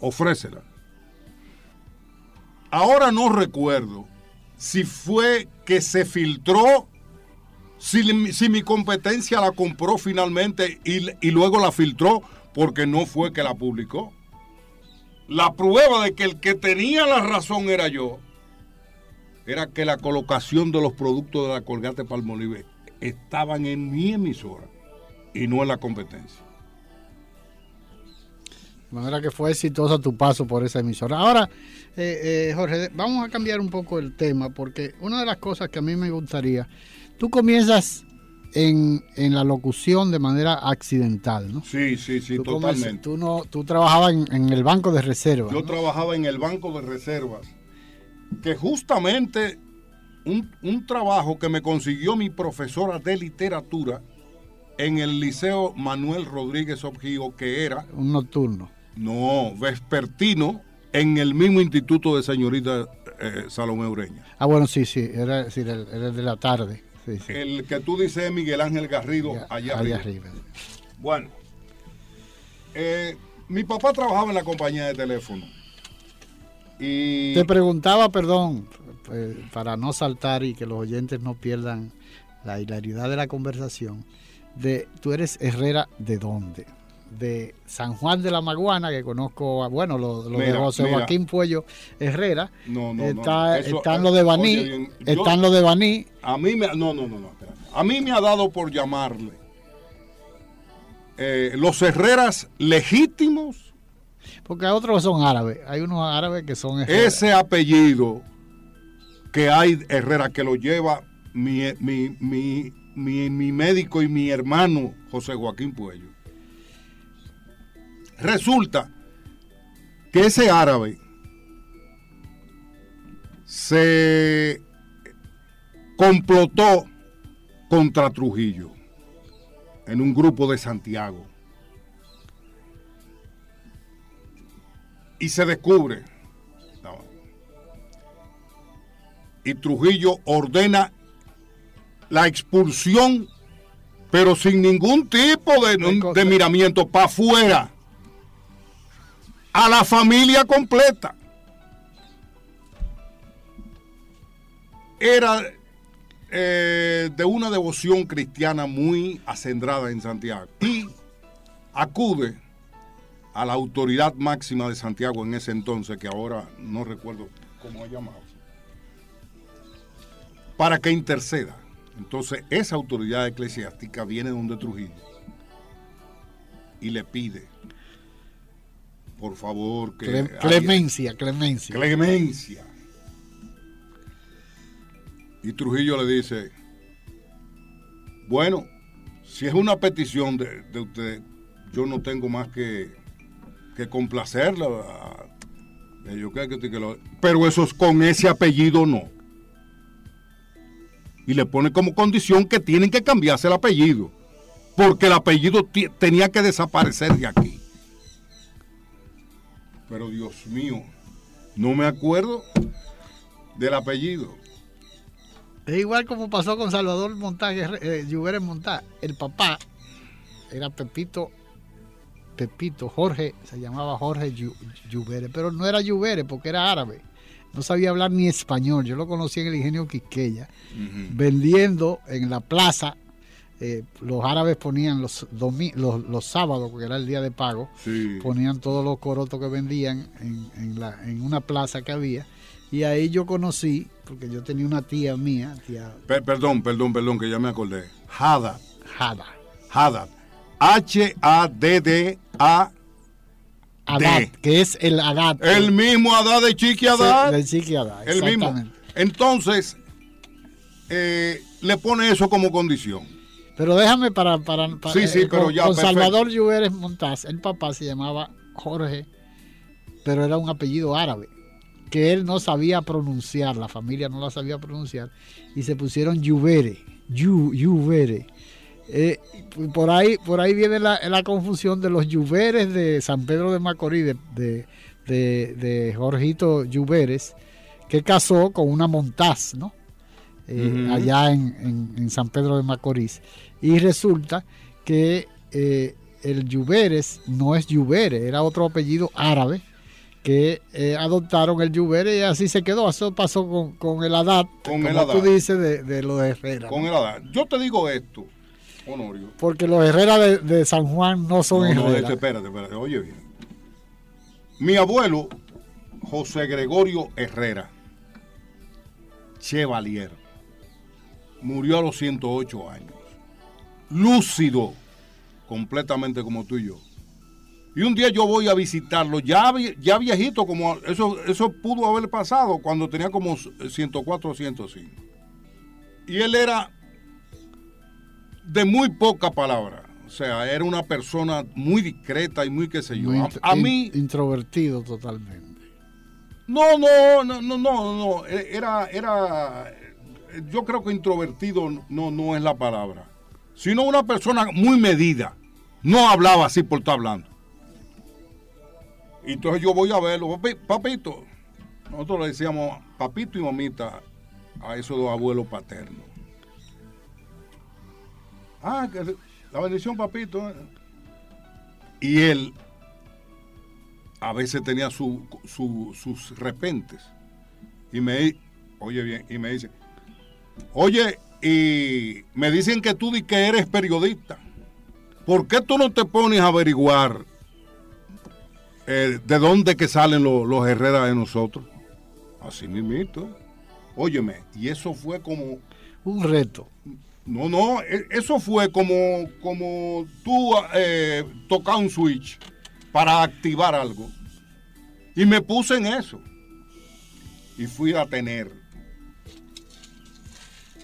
Ofrécela. Ahora no recuerdo si fue que se filtró, si, mi competencia la compró finalmente y, y luego la filtró, porque no fue que la publicó. La prueba de que el que tenía la razón era yo, era que la colocación de los productos de la Colgate Palmolive estaban en mi emisora y no en la competencia. De manera que fue exitosa tu paso por esa emisora. Ahora, eh, eh, Jorge, vamos a cambiar un poco el tema, porque una de las cosas que a mí me gustaría, tú comienzas en, en, la locución de manera accidental, ¿no? Sí, sí, sí, totalmente. tú, no, tú trabajabas en, el Banco de Reservas. Yo trabajaba en el Banco de Reservas, que justamente un, un, trabajo que me consiguió mi profesora de literatura en el Liceo Manuel Rodríguez Objío, que era... Un nocturno. No, vespertino en el mismo instituto de señorita eh, Salomé Ureña. Ah, bueno, sí, sí, era, era de la tarde. El que tú dices Miguel Ángel Garrido, allá, arriba. Bueno, eh, mi papá trabajaba en la compañía de teléfono. Y... Te preguntaba, perdón, pues, para no saltar y que los oyentes no pierdan la hilaridad de la conversación, de tú eres Herrera de dónde? de San Juan de la Maguana, que conozco, bueno, lo, de José Joaquín Puello Herrera. No, no, está, están los de Baní. están los de Baní. A mí me, no, no, no, no, A mí me ha dado por llamarle eh, los Herreras legítimos. Porque otros son árabes. Hay unos árabes que son. Ese apellido que hay Herrera que lo lleva mi, mi, mi, mi médico y mi hermano José Joaquín Puello Resulta que ese árabe se complotó contra Trujillo en un grupo de Santiago. Y se descubre. Y Trujillo ordena la expulsión, pero sin ningún tipo de, de miramiento para afuera a la familia completa. Era eh, de una devoción cristiana muy acendrada en Santiago y acude a la autoridad máxima de Santiago en ese entonces, que ahora no recuerdo cómo ha llamado, para que interceda. Entonces esa autoridad eclesiástica viene donde Trujillo y le pide por favor, que... clemencia, clemencia. Clemencia. Y Trujillo le dice, bueno, si es una petición de, usted, yo no tengo más que, que complacerla. Yo creo que, pero eso es con ese apellido no. Y le pone como condición que tienen que cambiarse el apellido, porque el apellido tenía que desaparecer de aquí. Pero Dios mío, no me acuerdo del apellido. Es igual como pasó con Salvador Montá, eh, Montá. El papá era Pepito, Pepito, Jorge, se llamaba Jorge Lluvere, pero no era Lluvere porque era árabe. No sabía hablar ni español. Yo lo conocí en el ingenio Quisqueya, vendiendo en la plaza. Eh, los árabes ponían los, los, los, sábados, porque era el día de pago, ponían todos los corotos que vendían en, la, en una plaza que había y ahí yo conocí, porque yo tenía una tía mía, tía... perdón, perdón, perdón, que ya me acordé. Haddad. Haddad. Haddad. H-A-D-D-A. Haddad, que es el Haddad. El mismo Haddad de Chiqui Haddad. Sí, Chiqui Haddad, El mismo. Entonces, eh, le pone eso como condición. Pero déjame para... para, sí, sí, eh, pero con, ya, Con Salvador Lluveres Montaz, el papá se llamaba Jorge, pero era un apellido árabe que él no sabía pronunciar, la familia no la sabía pronunciar, y se pusieron Lluvere, Lluvere. Eh, por, ahí, por ahí viene la, confusión de los Lluveres de San Pedro de Macorís, de, de, Jorgito Lluveres, que casó con una Montaz, ¿no? Eh, allá en, San Pedro de Macorís. Y resulta que eh, el Lluveres no es Lluvere, era otro apellido árabe que eh, adoptaron el Lluvere y así se quedó. Eso pasó con, el Haddad, con como el tú dices, de, los Herrera. Con el Haddad. Yo te digo esto, Honorio. Porque los Herrera de, San Juan no son no, No, espérate, espérate, oye bien. Mi abuelo, José Gregorio Herrera, Chevalier, murió a los 108 años. Lúcido, completamente como tú y yo y un día yo voy a visitarlo, ya, ya viejito, como eso, eso pudo haber pasado cuando tenía como 104 o 105. Y él era de muy poca palabra. O sea, era una persona muy discreta y muy qué sé yo. a, mí... Introvertido totalmente. No, no, no, no, no, no. E, era, era... Yo creo que introvertido no, no es la palabra. Sino una persona muy medida. No hablaba así por estar hablando. Y entonces yo voy a verlo, papito. Nosotros le decíamos papito y mamita a esos dos abuelos paternos. Ah, la bendición, papito. Eh. Y él a veces tenía sus repentes. Y me, oye bien, y me dice, oye, y me dicen que tú di que eres periodista. ¿Por qué tú no te pones a averiguar eh, ¿de dónde que salen los, los de nosotros? Así mismito. Óyeme, y eso fue como... Un reto. No, no, e, eso fue como, como tú eh, un switch para activar algo. Y me puse en eso. Y fui a tener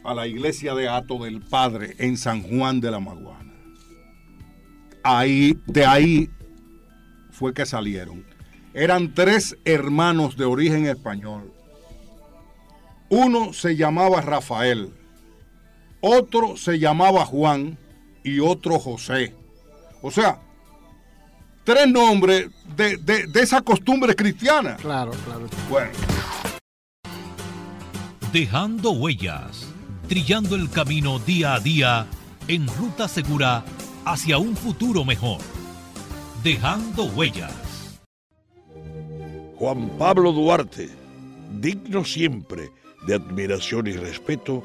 a la iglesia de Ato del Padre en San Juan de la Maguana. Ahí, de ahí fue que salieron. Eran tres hermanos de origen español. Uno se llamaba Rafael, otro se llamaba Juan y otro José. O sea, tres nombres de, de esa costumbre cristiana. Claro, claro. Bueno. Dejando huellas, trillando el camino día a día en ruta segura hacia un futuro mejor dejando huellas. Juan Pablo Duarte, digno siempre de admiración y respeto,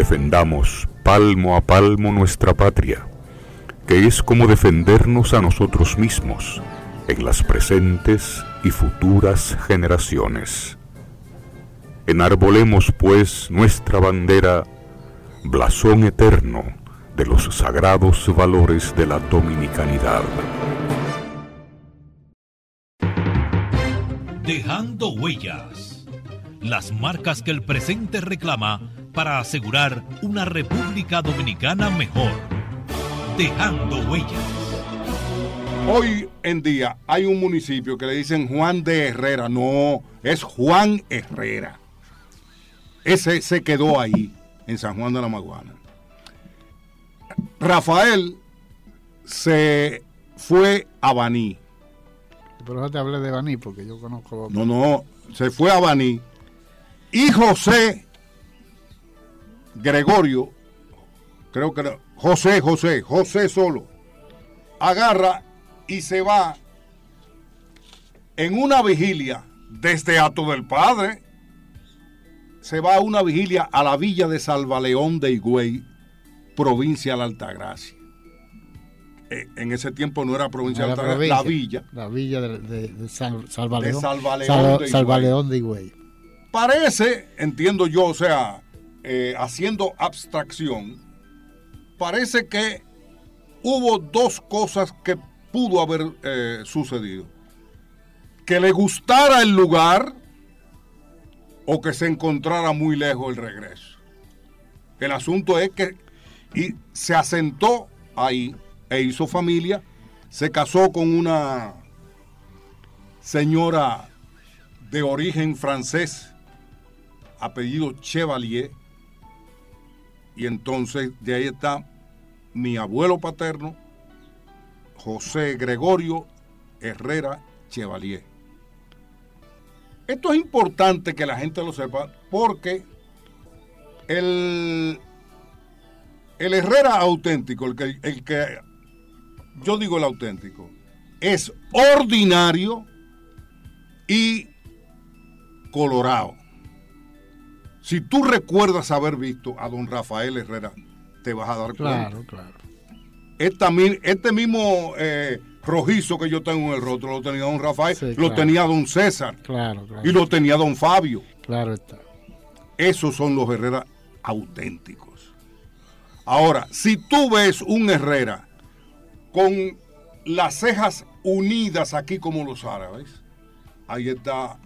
Defendamos palmo a palmo nuestra patria, que es como defendernos a nosotros mismos en las presentes y futuras generaciones. Enarbolemos pues nuestra bandera, blasón eterno de los sagrados valores de la dominicanidad. Dejando huellas, las marcas que el presente reclama para asegurar una República Dominicana mejor. Dejando huellas. Hoy en día hay un municipio que le dicen Juan de Herrera. No, es Juan Herrera. Ese se quedó ahí, en San Juan de la Maguana. Rafael se fue a Baní. Pero no te hablé de Baní porque yo conozco. No, no, se fue a Baní. Y José Gregorio, creo que era, José, José, José solo, agarra y se va en una vigilia desde Ato del Padre. Se va a una vigilia a la villa de Salvaleón de Higüey, provincia de la Altagracia. Eh, en ese tiempo no era provincia de Altagracia, la villa. La villa de, de- de San- Salvaleón. De Salvaleón Sal- de Higüey. Salvaleón de Higüey. Parece, entiendo yo, o sea, eh, haciendo abstracción, parece que hubo dos cosas que pudo haber eh, sucedido. Que le gustara el lugar o que se encontrara muy lejos el regreso. El asunto es que y se asentó ahí e hizo familia, se casó con una señora de origen francés, apellido Chevalier, y entonces de ahí está mi abuelo paterno, José Gregorio Herrera Chevalier. Esto es importante que la gente lo sepa porque el, el Herrera auténtico, el que, el que yo digo el auténtico, es ordinario y colorado. Si tú recuerdas haber visto a don Rafael Herrera, te vas a dar cuenta. Claro, claro. Esta este mismo eh, rojizo que yo tengo en el rostro lo tenía don Rafael, Sí, lo tenía don César Claro, claro. y lo tenía don Fabio. Claro está. Esos son los Herrera auténticos. Ahora, si tú ves un Herrera con las cejas unidas aquí como los árabes, ahí está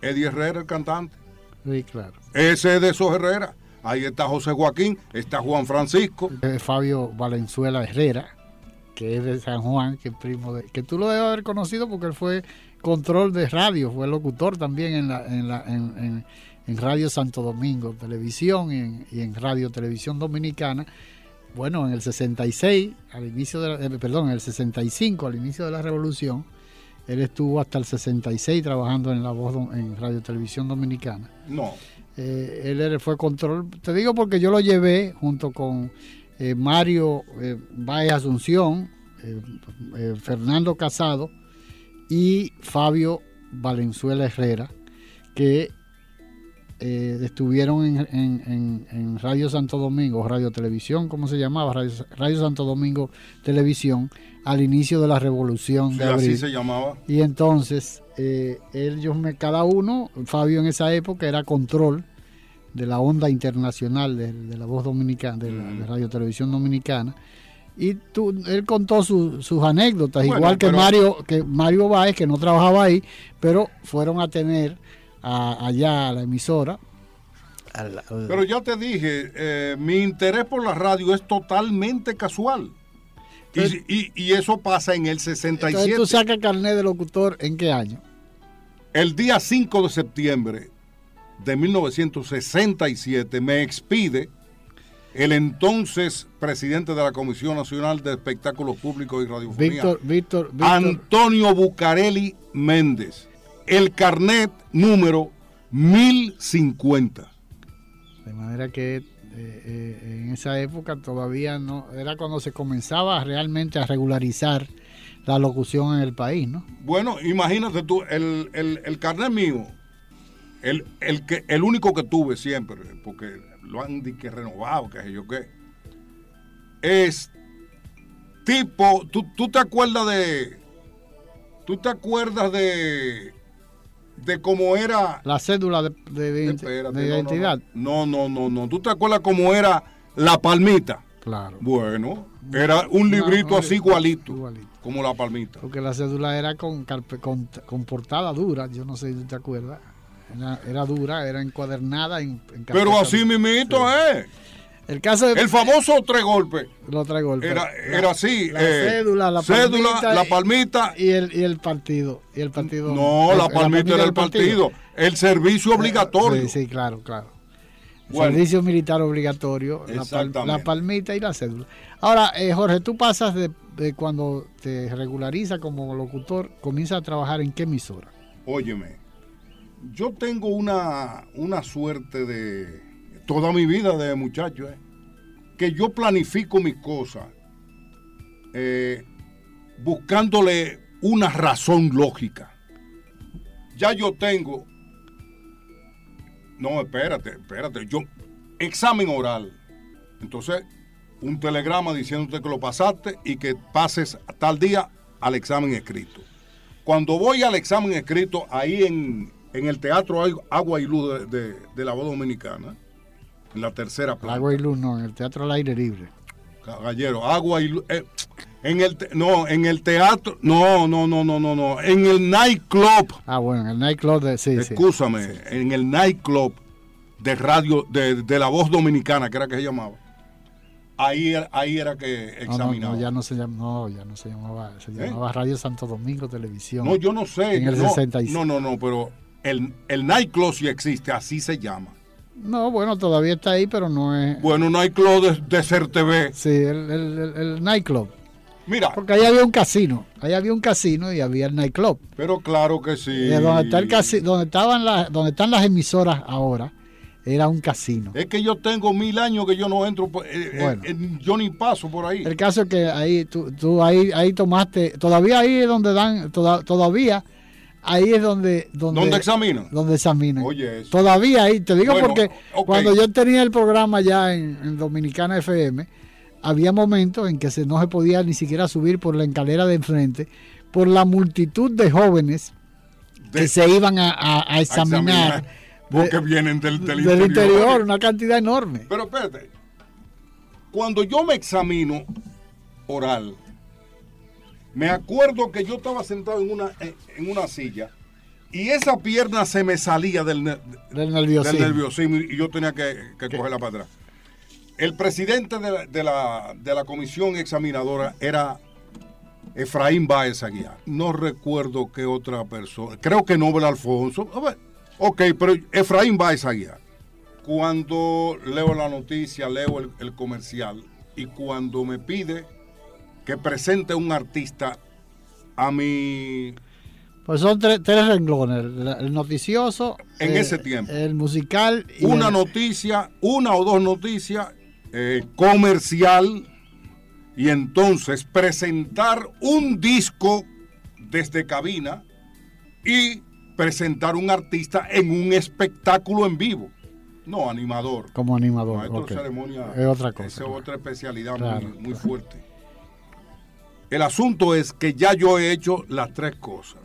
Eddie Herrera, el cantante. Sí, claro. Ese es de esos Herrera. Ahí está José Joaquín, está Juan Francisco. Eh, Fabio Valenzuela Herrera, que es de San Juan, que es primo de. que tú lo debes haber conocido porque él fue control de radio, fue locutor también en, la, en, la, en, en- en Radio Santo Domingo, televisión y en, y en Radio Televisión Dominicana. Bueno, en el 66, al inicio de la- eh, perdón, en el 65, al inicio de la revolución, él estuvo hasta el 66 trabajando en la voz en Radio Televisión Dominicana. No, Eh, él fue control. Te digo porque yo lo llevé junto con eh, Mario eh, Baez Asunción, eh, eh, Fernando Casado y Fabio Valenzuela Herrera, que estuvieron en, en- en- en Radio Santo Domingo, Radio Televisión, ¿cómo se llamaba? Radio, Radio Santo Domingo Televisión, al inicio de la revolución sí, de abril. así se llamaba. Y entonces, eh, ellos, me, cada uno, Fabio en esa época era control de la onda internacional de, de la voz dominicana, de la Mm. de Radio Televisión Dominicana. Y tú, él contó su- sus anécdotas, Bueno, igual que pero- Mario, que Mario Báez, que no trabajaba ahí, pero fueron a tener a- allá a la emisora. al- al- Pero ya te dije, eh, mi interés por la radio es totalmente casual. Y, Entonces- y- y eso pasa en el 67. entonces tú sacas carnet de locutor en qué año? El día 5 de septiembre de 1967 me expide el entonces presidente de la Comisión Nacional de Espectáculos Públicos y Radiofonía, Víctor, Víctor, Víctor. Antonio Bucareli Méndez, el carnet número 1050. De manera que eh, eh, en esa época todavía no, era cuando se comenzaba realmente a regularizar la locución en el país, ¿no? Bueno, imagínate tú, el, el, el carnet mío, el, el, que, el único que tuve siempre, porque lo han que renovado, que sé yo qué, es tipo, ¿tú, tú te acuerdas de, tú te acuerdas de, de cómo era La cédula de, de- de- Espérate, de no, no, identidad. No, no, no, no. ¿Tú te acuerdas cómo era la palmita? Claro. Bueno, era un librito No, así igualito, igualito. como la palmita. Porque la cédula era con, con, con portada dura, yo no sé si te acuerdas. Era, era dura, era encuadernada en, en Pero así mismito Sí. es. El caso de El famoso tres golpes. los tres golpes. Era, La- así. La eh, cédula, la cédula, palmita la palmita. y el, y el partido. Y el partido. No, el- la palmita era el partido. El servicio obligatorio. Sí, sí, claro, claro. Bueno. Servicio militar obligatorio, Exactamente. la palmita y la cédula. Ahora, eh, Jorge, tú pasas de, de cuando te regulariza como locutor, comienzas a trabajar en qué emisora. Óyeme, yo tengo una, una suerte de toda mi vida de muchacho, ¿eh? que yo planifico mis cosas eh, buscándole una razón lógica. Ya yo tengo, no, espérate, espérate, yo, examen oral. Entonces, un telegrama diciéndote que lo pasaste y que pases tal día al examen escrito. Cuando voy al examen escrito, ahí en, en el Teatro Agu- Agua y Luz de, de- de la Voz Dominicana, en la tercera planta. Agua y Luz, no, en el Teatro al Aire Libre. Caballero, agua y luz. eh, en el te- no, en el teatro, no, no, no, no, no, no. En el nightclub, Ah, bueno, en el nightclub de. Sí, sí. escúchame, en el nightclub de radio, de, de la voz dominicana, que era que se llamaba. Ahí, era- ahí era que No, no, examinaba. no, ya no se llama, no, ya no se llamaba, se ¿Eh? llamaba Radio Santo Domingo Televisión. No, yo no sé. En el no, 66. no, no, no, pero el, el nightclub sí existe, así se llama. No, bueno, todavía está ahí, pero no es. Bueno, nightclub de, de CERTV. Sí, el, el, el- nightclub. Mira, Porque ahí había un casino. Ahí había un casino y había el nightclub. pero claro que sí. Y donde, está el casi- donde, estaban las, donde están las emisoras ahora, era un casino. Es que yo tengo mil años que yo no entro, por- eh, eh, Bueno. eh, yo ni paso por ahí. El caso es que ahí tú, tú ahí, ahí tomaste, todavía ahí es donde dan, toda- todavía ahí es donde donde, ¿Dónde examinan? donde examinan. Oye, eso. Todavía ahí, te digo Bueno, porque cuando yo tenía el programa ya en, en Dominicana FM, había momentos en que se, no se podía ni siquiera subir por la escalera de enfrente por la multitud de jóvenes De- que se iban a, a- a a examinar, Porque vienen del, del, del interior, una cantidad enorme. Pero espérate, cuando yo me examino oral, me acuerdo que yo estaba sentado en una, en, una silla y esa pierna se me salía del, Del nerviosismo. del nerviosismo y yo tenía que, que cogerla para atrás. El presidente de la, de la- de la comisión examinadora era Efraín Báez Aguiar. No recuerdo qué otra persona. Creo que Nobel Alfonso. A ver, ok, pero Efraín Báez Aguiar. Cuando leo la noticia, leo el, el comercial y cuando me pide que presente un artista a mi Pues son tres, tres renglones, el, noticioso, En eh, ese tiempo. el musical y una el- noticia, una o dos noticias eh, comercial y entonces presentar un disco desde cabina y presentar un artista en un espectáculo en vivo. No, animador. como animador. Maestro ok. de ceremonia. Es otra cosa. Esa es otra especialidad Claro, muy, muy fuerte. El asunto es que ya yo he hecho las tres cosas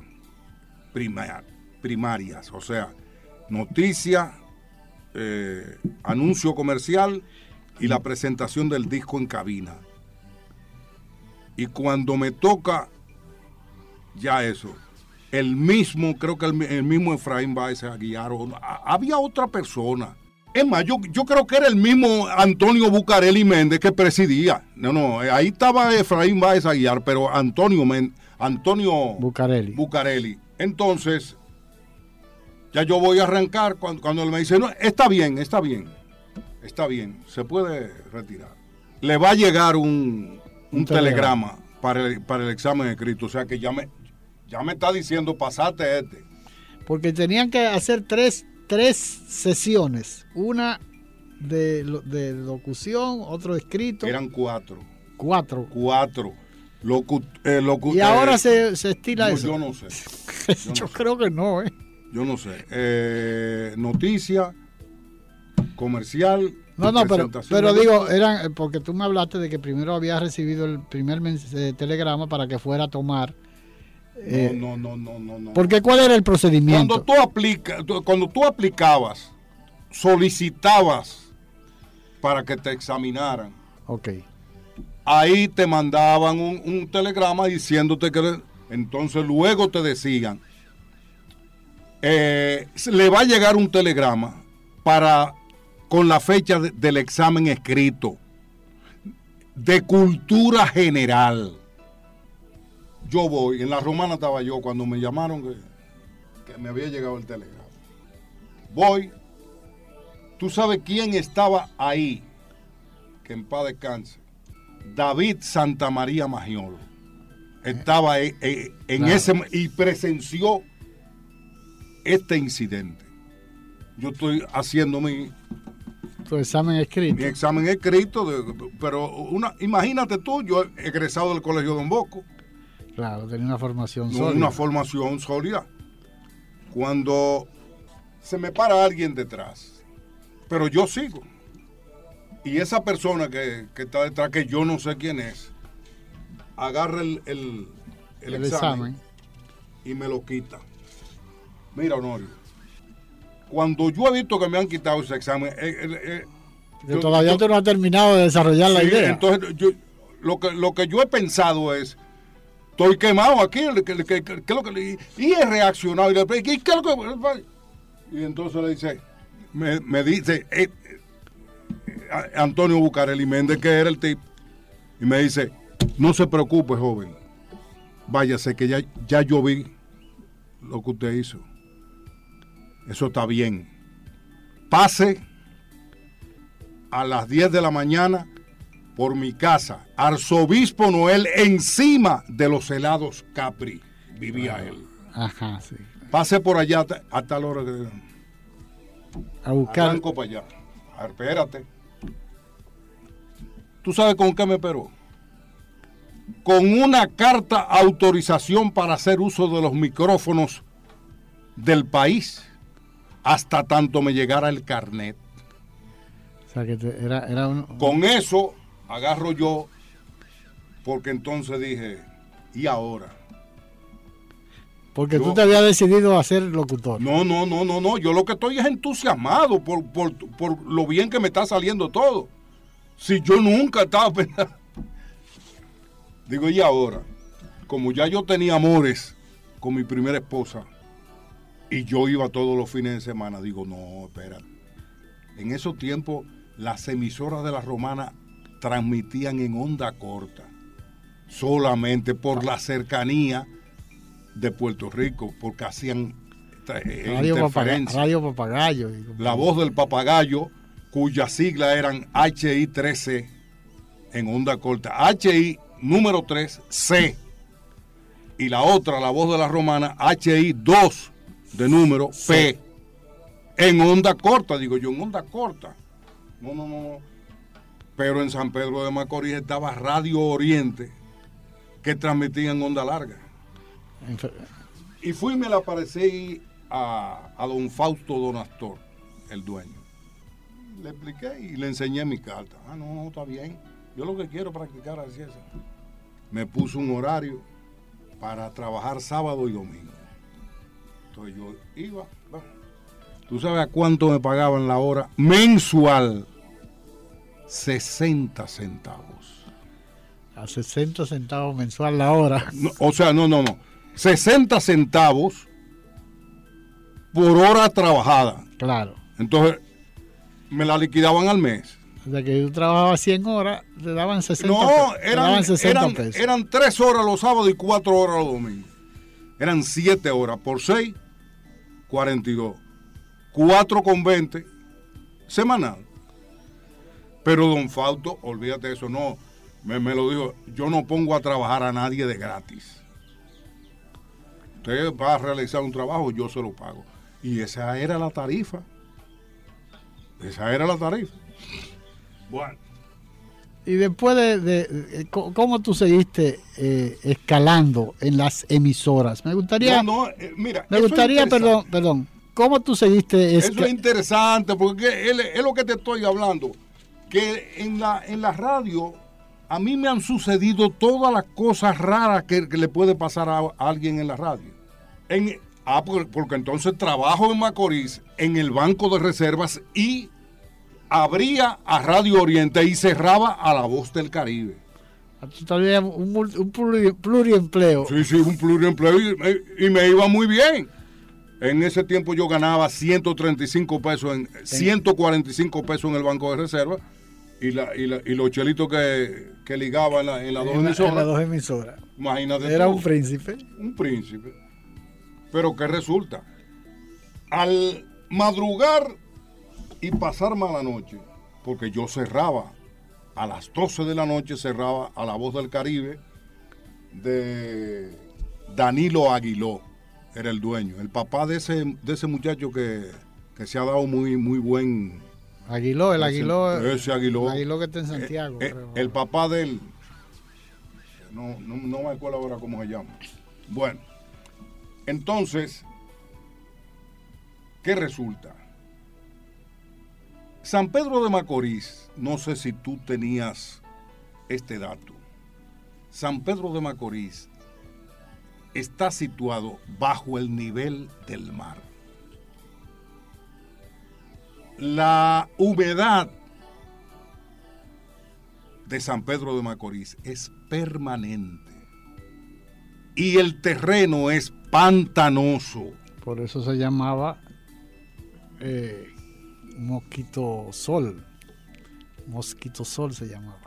prima- primarias, o sea, noticia, eh, anuncio comercial y la presentación del disco en cabina. Y cuando me toca ya eso, el mismo, creo que el, mi- el mismo Efraín o- a- había otra persona. Es más, yo, yo creo que era el mismo Antonio Bucareli Méndez que presidía. No, no, eh, ahí estaba Efraín Báez Aguiar, pero Antonio, Men- Antonio Bucareli. Bucareli. Entonces, ya yo voy a arrancar cuando, cuando él me dice, no, está bien, está bien, está bien, se puede retirar. Le va a llegar un, un Un telegrama, telegrama. para, el, para el examen escrito, o sea que ya me, ya me está diciendo, pasate este. Porque tenían que hacer tres, tres sesiones. Una de, de locución, otro escrito. Eran cuatro. cuatro. Cuatro. Locu- eh, locu- Y ahora eh, se, se estila no, eso. Yo no sé. [LAUGHS] Yo, no sé. creo que no, ¿eh? Yo no sé. Eh, noticia, comercial. No, no, pero, pero digo, eran, eh, porque tú me hablaste de que primero habías recibido el primer telegrama para que fuera a tomar. Eh, No, no, no, no, no. Porque ¿cuál era el procedimiento? Cuando tú, aplica, cuando tú aplicabas, solicitabas para que te examinaran, Ok. ahí te mandaban un, un telegrama diciéndote que entonces luego te decían eh, le va a llegar un telegrama para con la fecha de- del examen escrito de cultura general yo voy en la romana estaba yo cuando me llamaron que, que me había llegado el telegrama voy tú sabes quién estaba ahí que en paz descanse David Santamaría Magiolo estaba eh, eh, en Claro. ese y presenció este incidente. Yo estoy haciendo mi, Tu examen escrito. mi examen escrito, de- pero una, imagínate tú, yo egresado del Colegio Don Bosco, Claro, tenía una formación no sólida. una formación sólida. Cuando se me para alguien detrás, pero yo sigo. Y esa persona que, que está detrás, que yo no sé quién es, agarra el, el- el el examen, examen. y me lo quita. Mira, Honorio, cuando yo he visto que me han quitado ese examen, eh, eh, eh, yo- todavía yo- tú no has terminado de desarrollar la idea. Entonces, yo, lo, que, lo que yo he pensado es, estoy quemado aquí, ¿qué, qué- qué- qué es lo que le- y he reaccionado. Y, le, ¿qué, qué es lo que- y entonces le dice, me, dice, eh, eh, Antonio Bucareli Méndez, que era el tipo, y me dice, no se preocupe, joven, váyase que ya, ya yo vi lo que usted hizo. Eso está bien. Pase a las 10 de la mañana por mi casa. Arzobispo Noel encima de los helados Capri. Vivía él. Ajá, sí. Pase por allá hasta- a tal hora que A buscar. arranco para allá. A ver, espérate. ¿Tú sabes con qué me esperó? Con una carta autorización para hacer uso de los micrófonos del país hasta tanto me llegara el carnet. O sea, que te- era, era un, Con eso agarro yo, porque entonces dije, ¿y ahora? Porque yo- tú te habías decidido a ser locutor. No, no, no, no, no. Yo lo que estoy es entusiasmado por, por, por lo bien que me está saliendo todo. Si yo nunca estaba [LAUGHS] pensando. Digo, ¿y ahora? Como ya yo tenía amores con mi primera esposa y yo iba todos los fines de semana, digo, no, espera. En esos tiempos las emisoras de la romana transmitían en onda corta, solamente por la cercanía de Puerto Rico, porque hacían eh, Radio. Radio Papagayo. La voz del papagayo, cuyas siglas eran HI13 en onda corta. HI número 3, C. Y la otra, la voz de la romana, HI2 de número P. En onda corta, digo yo, en onda corta. No, no, no. Pero en San Pedro de Macorís estaba Radio Oriente, que transmitía en onda larga. Y fui y me la aparecí a, a don Fausto Donastor, el dueño. Le expliqué y le enseñé mi carta. Ah, no, no, está bien. Yo lo que quiero es practicar así es. Me puso un horario para trabajar sábado y domingo. Entonces yo iba. va. ¿Tú sabes a cuánto me pagaban la hora? Mensual. 60 centavos. a 60 centavos mensual la hora. No, o sea, no, no, no. 60 centavos por hora trabajada. Claro. Entonces, me la liquidaban al mes. O sea que tú trabajabas 100 horas, te daban 60, No, eran, daban 60 eran, pesos. eran tres horas los sábados y cuatro horas los domingos. Eran siete horas por seis, 42. Cuatro con 20 semanal. Pero don Fausto, olvídate de eso, no, me, me lo dijo, yo no pongo a trabajar a nadie de gratis. Usted va a realizar un trabajo, yo se lo pago. Y esa era la tarifa. Esa era la tarifa. Bueno. Y después de, cómo tú seguiste eh, escalando en las emisoras, me gustaría, no, eh, mira, me gustaría, perdón, perdón, cómo tú seguiste. Eso es interesante porque es, lo que te estoy hablando, que en la en la radio a mí me han sucedido todas las cosas raras que, le puede pasar a, alguien en la radio. En, ah, porque, porque entonces trabajo en Macorís en el banco de reservas y abría a Radio Oriente y cerraba a La Voz del Caribe. Un, un pluriempleo. Sí, sí, un pluriempleo y, me iba muy bien. En ese tiempo yo ganaba 135 pesos, en, 145 pesos en el Banco de Reserva y, la, y, los chelitos que, que ligaba en, la, en las dos emisoras. En las dos emisoras. Imagínate. Era un príncipe. Un príncipe. Pero ¿qué resulta? Al madrugar y pasar mala noche, porque yo cerraba a las 12 de la noche, cerraba a la voz del Caribe de Danilo Aguiló, era el dueño, el papá de ese, de ese muchacho que, se ha dado muy, muy buen... Aguiló, el Aguiló. Ese Aguiló. Aguiló que está en Santiago. Eh, eh, el papá de él, no, no, no me acuerdo ahora cómo se llama. Bueno, entonces, ¿qué resulta? San Pedro de Macorís, no sé si tú tenías este dato. San Pedro de Macorís está situado bajo el nivel del mar. La humedad de San Pedro de Macorís es permanente y el terreno es pantanoso. Por eso se llamaba eh, Mosquito Sol. Mosquito Sol se llamaba.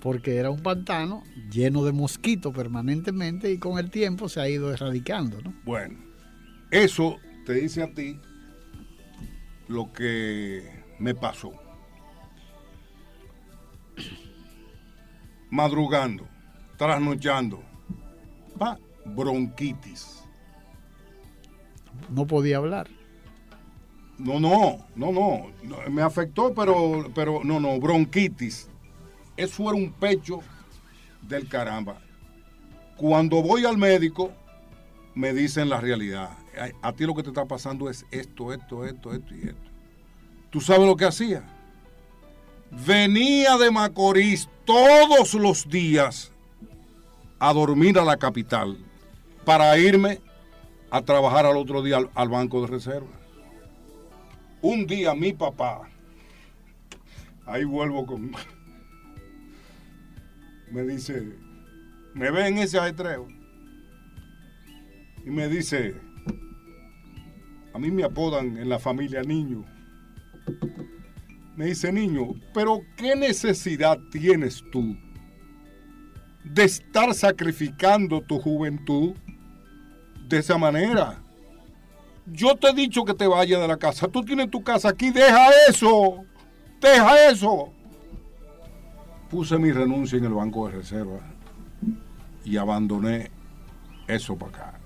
Porque era un pantano lleno de mosquitos permanentemente y con el tiempo se ha ido erradicando, ¿no? Bueno, eso te dice a ti lo que me pasó. [CLEARS THROAT] Madrugando, trasnochando, bronquitis. No podía hablar. No, no, no, no, me afectó, pero, pero no, no, bronquitis. Eso era un pecho del caramba. Cuando voy al médico, me dicen la realidad. A, ti lo que te está pasando es esto, esto, esto, esto y esto. ¿Tú sabes lo que hacía? Venía de Macorís todos los días a dormir a la capital para irme a trabajar al otro día al banco de reserva. Un día mi papá, ahí vuelvo con, me dice, me ve en ese ajetreo y me dice, a mí me apodan en la familia niño. Me dice, niño, pero ¿qué necesidad tienes tú de estar sacrificando tu juventud de esa manera? Yo te he dicho que te vayas de la casa. Tú tienes tu casa aquí. Deja eso. Deja eso. Puse mi renuncia en el banco de reserva y abandoné eso para acá.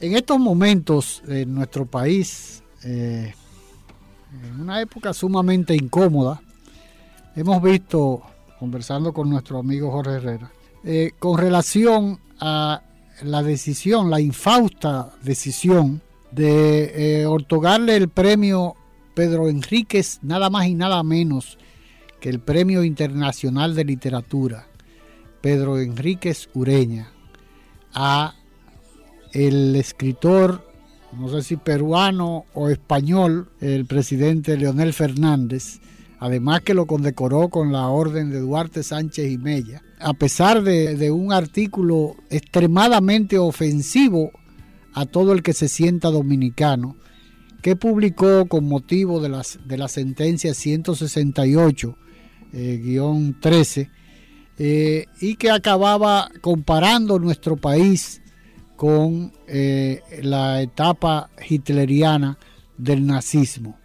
En estos momentos en nuestro país, eh, en una época sumamente incómoda, hemos visto, conversando con nuestro amigo Jorge Herrera, eh, con relación a la decisión, la infausta decisión de eh, otorgarle el premio Pedro Enríquez, nada más y nada menos que el Premio Internacional de Literatura Pedro Enríquez Ureña a el escritor, no sé si peruano o español, el presidente Leonel Fernández, además que lo condecoró con la orden de Duarte Sánchez y Mella, a pesar de, un artículo extremadamente ofensivo a todo el que se sienta dominicano, que publicó con motivo de, las, de la sentencia 168-13 eh, eh, y que acababa comparando nuestro país con eh, la etapa hitleriana del nazismo.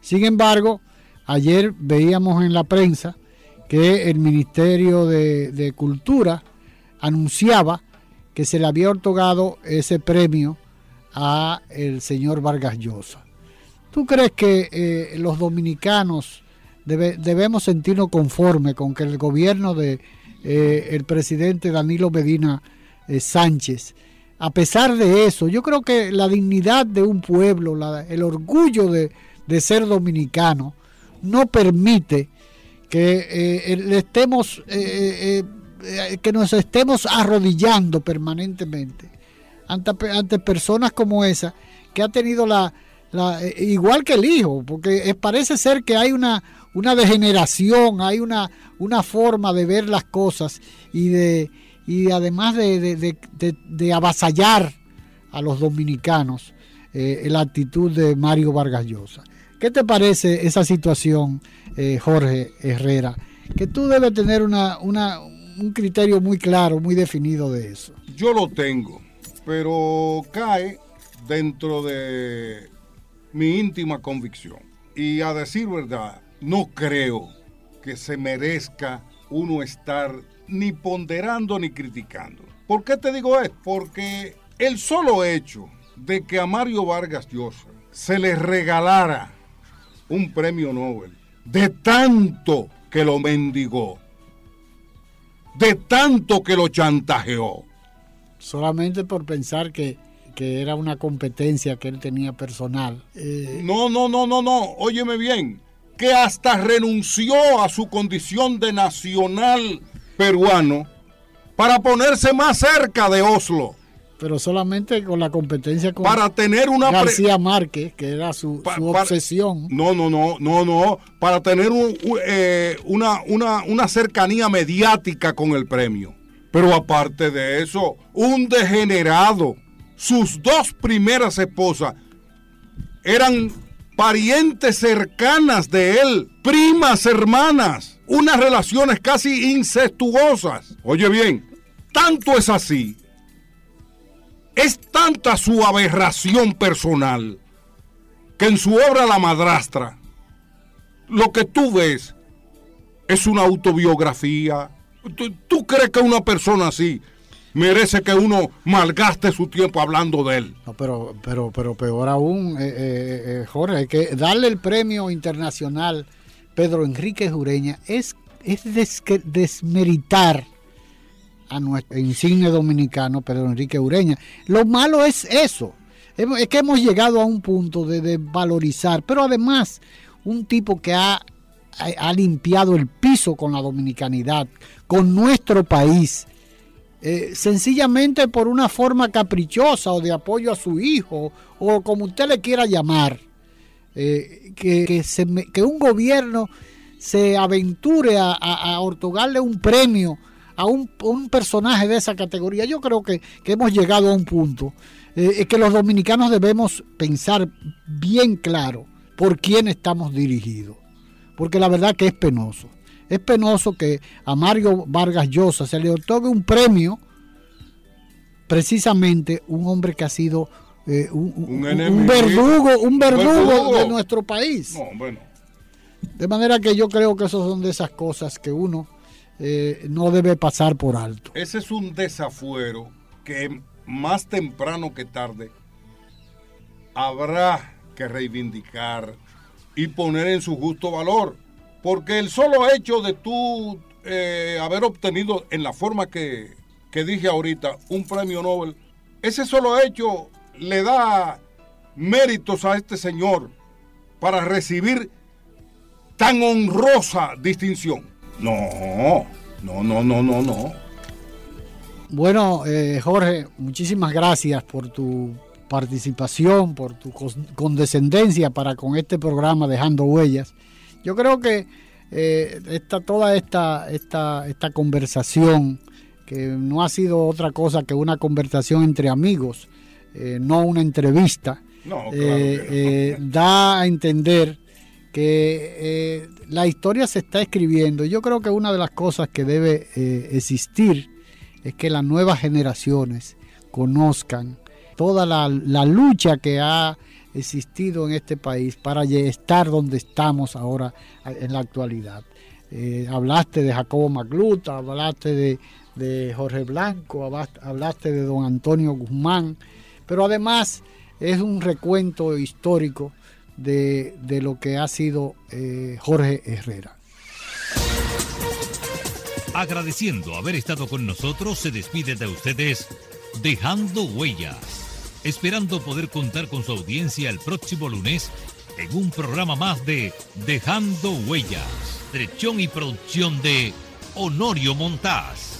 Sin embargo, ayer veíamos en la prensa que el Ministerio de, Cultura anunciaba que se le había otorgado ese premio a el señor Vargas Llosa. ¿Tú crees que eh, los dominicanos debemos sentirnos conformes con que el gobierno de eh, el presidente Danilo Medina Sánchez, a pesar de eso, yo creo que la dignidad de un pueblo, el orgullo de, ser dominicano, no permite que le estemos que nos estemos arrodillando permanentemente ante, personas como esa que ha tenido la, eh, igual que el hijo, porque parece ser que hay una, una degeneración, hay una, una forma de ver las cosas y de y además de, avasallar a los dominicanos eh, la actitud de Mario Vargas Llosa. ¿Qué te parece esa situación, eh, Jorge Herrera? Que tú debes tener un criterio muy claro, muy definido de eso. Yo lo tengo, pero cae dentro de mi íntima convicción. Y a decir verdad, no creo que se merezca uno estar ni ponderando ni criticando. ¿Por qué te digo esto? Porque el solo hecho de que a Mario Vargas Llosa se le regalara un premio Nobel de tanto que lo mendigó, de tanto que lo chantajeó. Solamente por pensar que que era una competencia que él tenía personal. Eh, no, no, no, no, no, óyeme bien, que hasta renunció a su condición de nacional peruano para ponerse más cerca de Oslo. Pero solamente con la competencia con para tener una García Márquez, que era su, obsesión. no, no, no, no, no. Para tener eh, una, una, una cercanía mediática con el premio. Pero aparte de eso, un degenerado sus dos primeras esposas eran parientes cercanas de él, primas hermanas, unas relaciones casi incestuosas. Oye bien, tanto es así, es tanta su aberración personal, que en su obra La madrastra, lo que tú ves es una autobiografía. ¿Tú, crees que una persona así merece que uno malgaste su tiempo hablando de él. No, pero, pero, pero peor aún, eh, eh, eh, Jorge, hay que darle el premio internacional Pedro Enrique Jureña es, es desmeritar a nuestro insigne dominicano Pedro Enrique Ureña. Lo malo es eso, es que hemos llegado a un punto de, valorizar, pero además un tipo que ha, ha, limpiado el piso con la dominicanidad, con nuestro país, eh, sencillamente por una forma caprichosa o de apoyo a su hijo o como usted le quiera llamar, eh, que, que, un gobierno se aventure a, otorgarle un premio a un, personaje de esa categoría. Yo creo que, hemos llegado a un punto eh, que los dominicanos debemos pensar bien claro por quién estamos dirigidos, porque la verdad que es penoso. Es penoso que a Mario Vargas Llosa se le otorgue un premio, precisamente un hombre que ha sido eh, un, verdugo, un verdugo, de nuestro país. De manera que yo creo que esas son de esas cosas que uno eh, no debe pasar por alto. Ese es un desafuero que más temprano que tarde habrá que reivindicar y poner en su justo valor porque el solo hecho de tú eh, haber obtenido en la forma que, dije ahorita un premio Nobel, ese solo hecho le da méritos a este señor para recibir tan honrosa distinción. No, no, no, no, no, no. Bueno, eh, Jorge, muchísimas gracias por tu participación, por tu condescendencia para con este programa Dejando Huellas. Yo creo que eh, toda esta, esta, esta conversación, que no ha sido otra cosa que una conversación entre amigos, eh, no una entrevista, eh, da a entender que la historia se está escribiendo. Yo creo que una de las cosas que debe existir es que las nuevas generaciones conozcan toda la, la lucha que ha existido en este país para estar donde estamos ahora en la actualidad. Eh, hablaste de Jacobo Magluta, hablaste de, de, Jorge Blanco, hablaste de don Antonio Guzmán, pero además es un recuento histórico de, lo que ha sido eh, Jorge Herrera. Agradeciendo haber estado con nosotros, se despide de ustedes dejando huellas, esperando poder contar con su audiencia el próximo lunes en un programa más de Dejando Huellas, dirección y producción de Honorio Montás.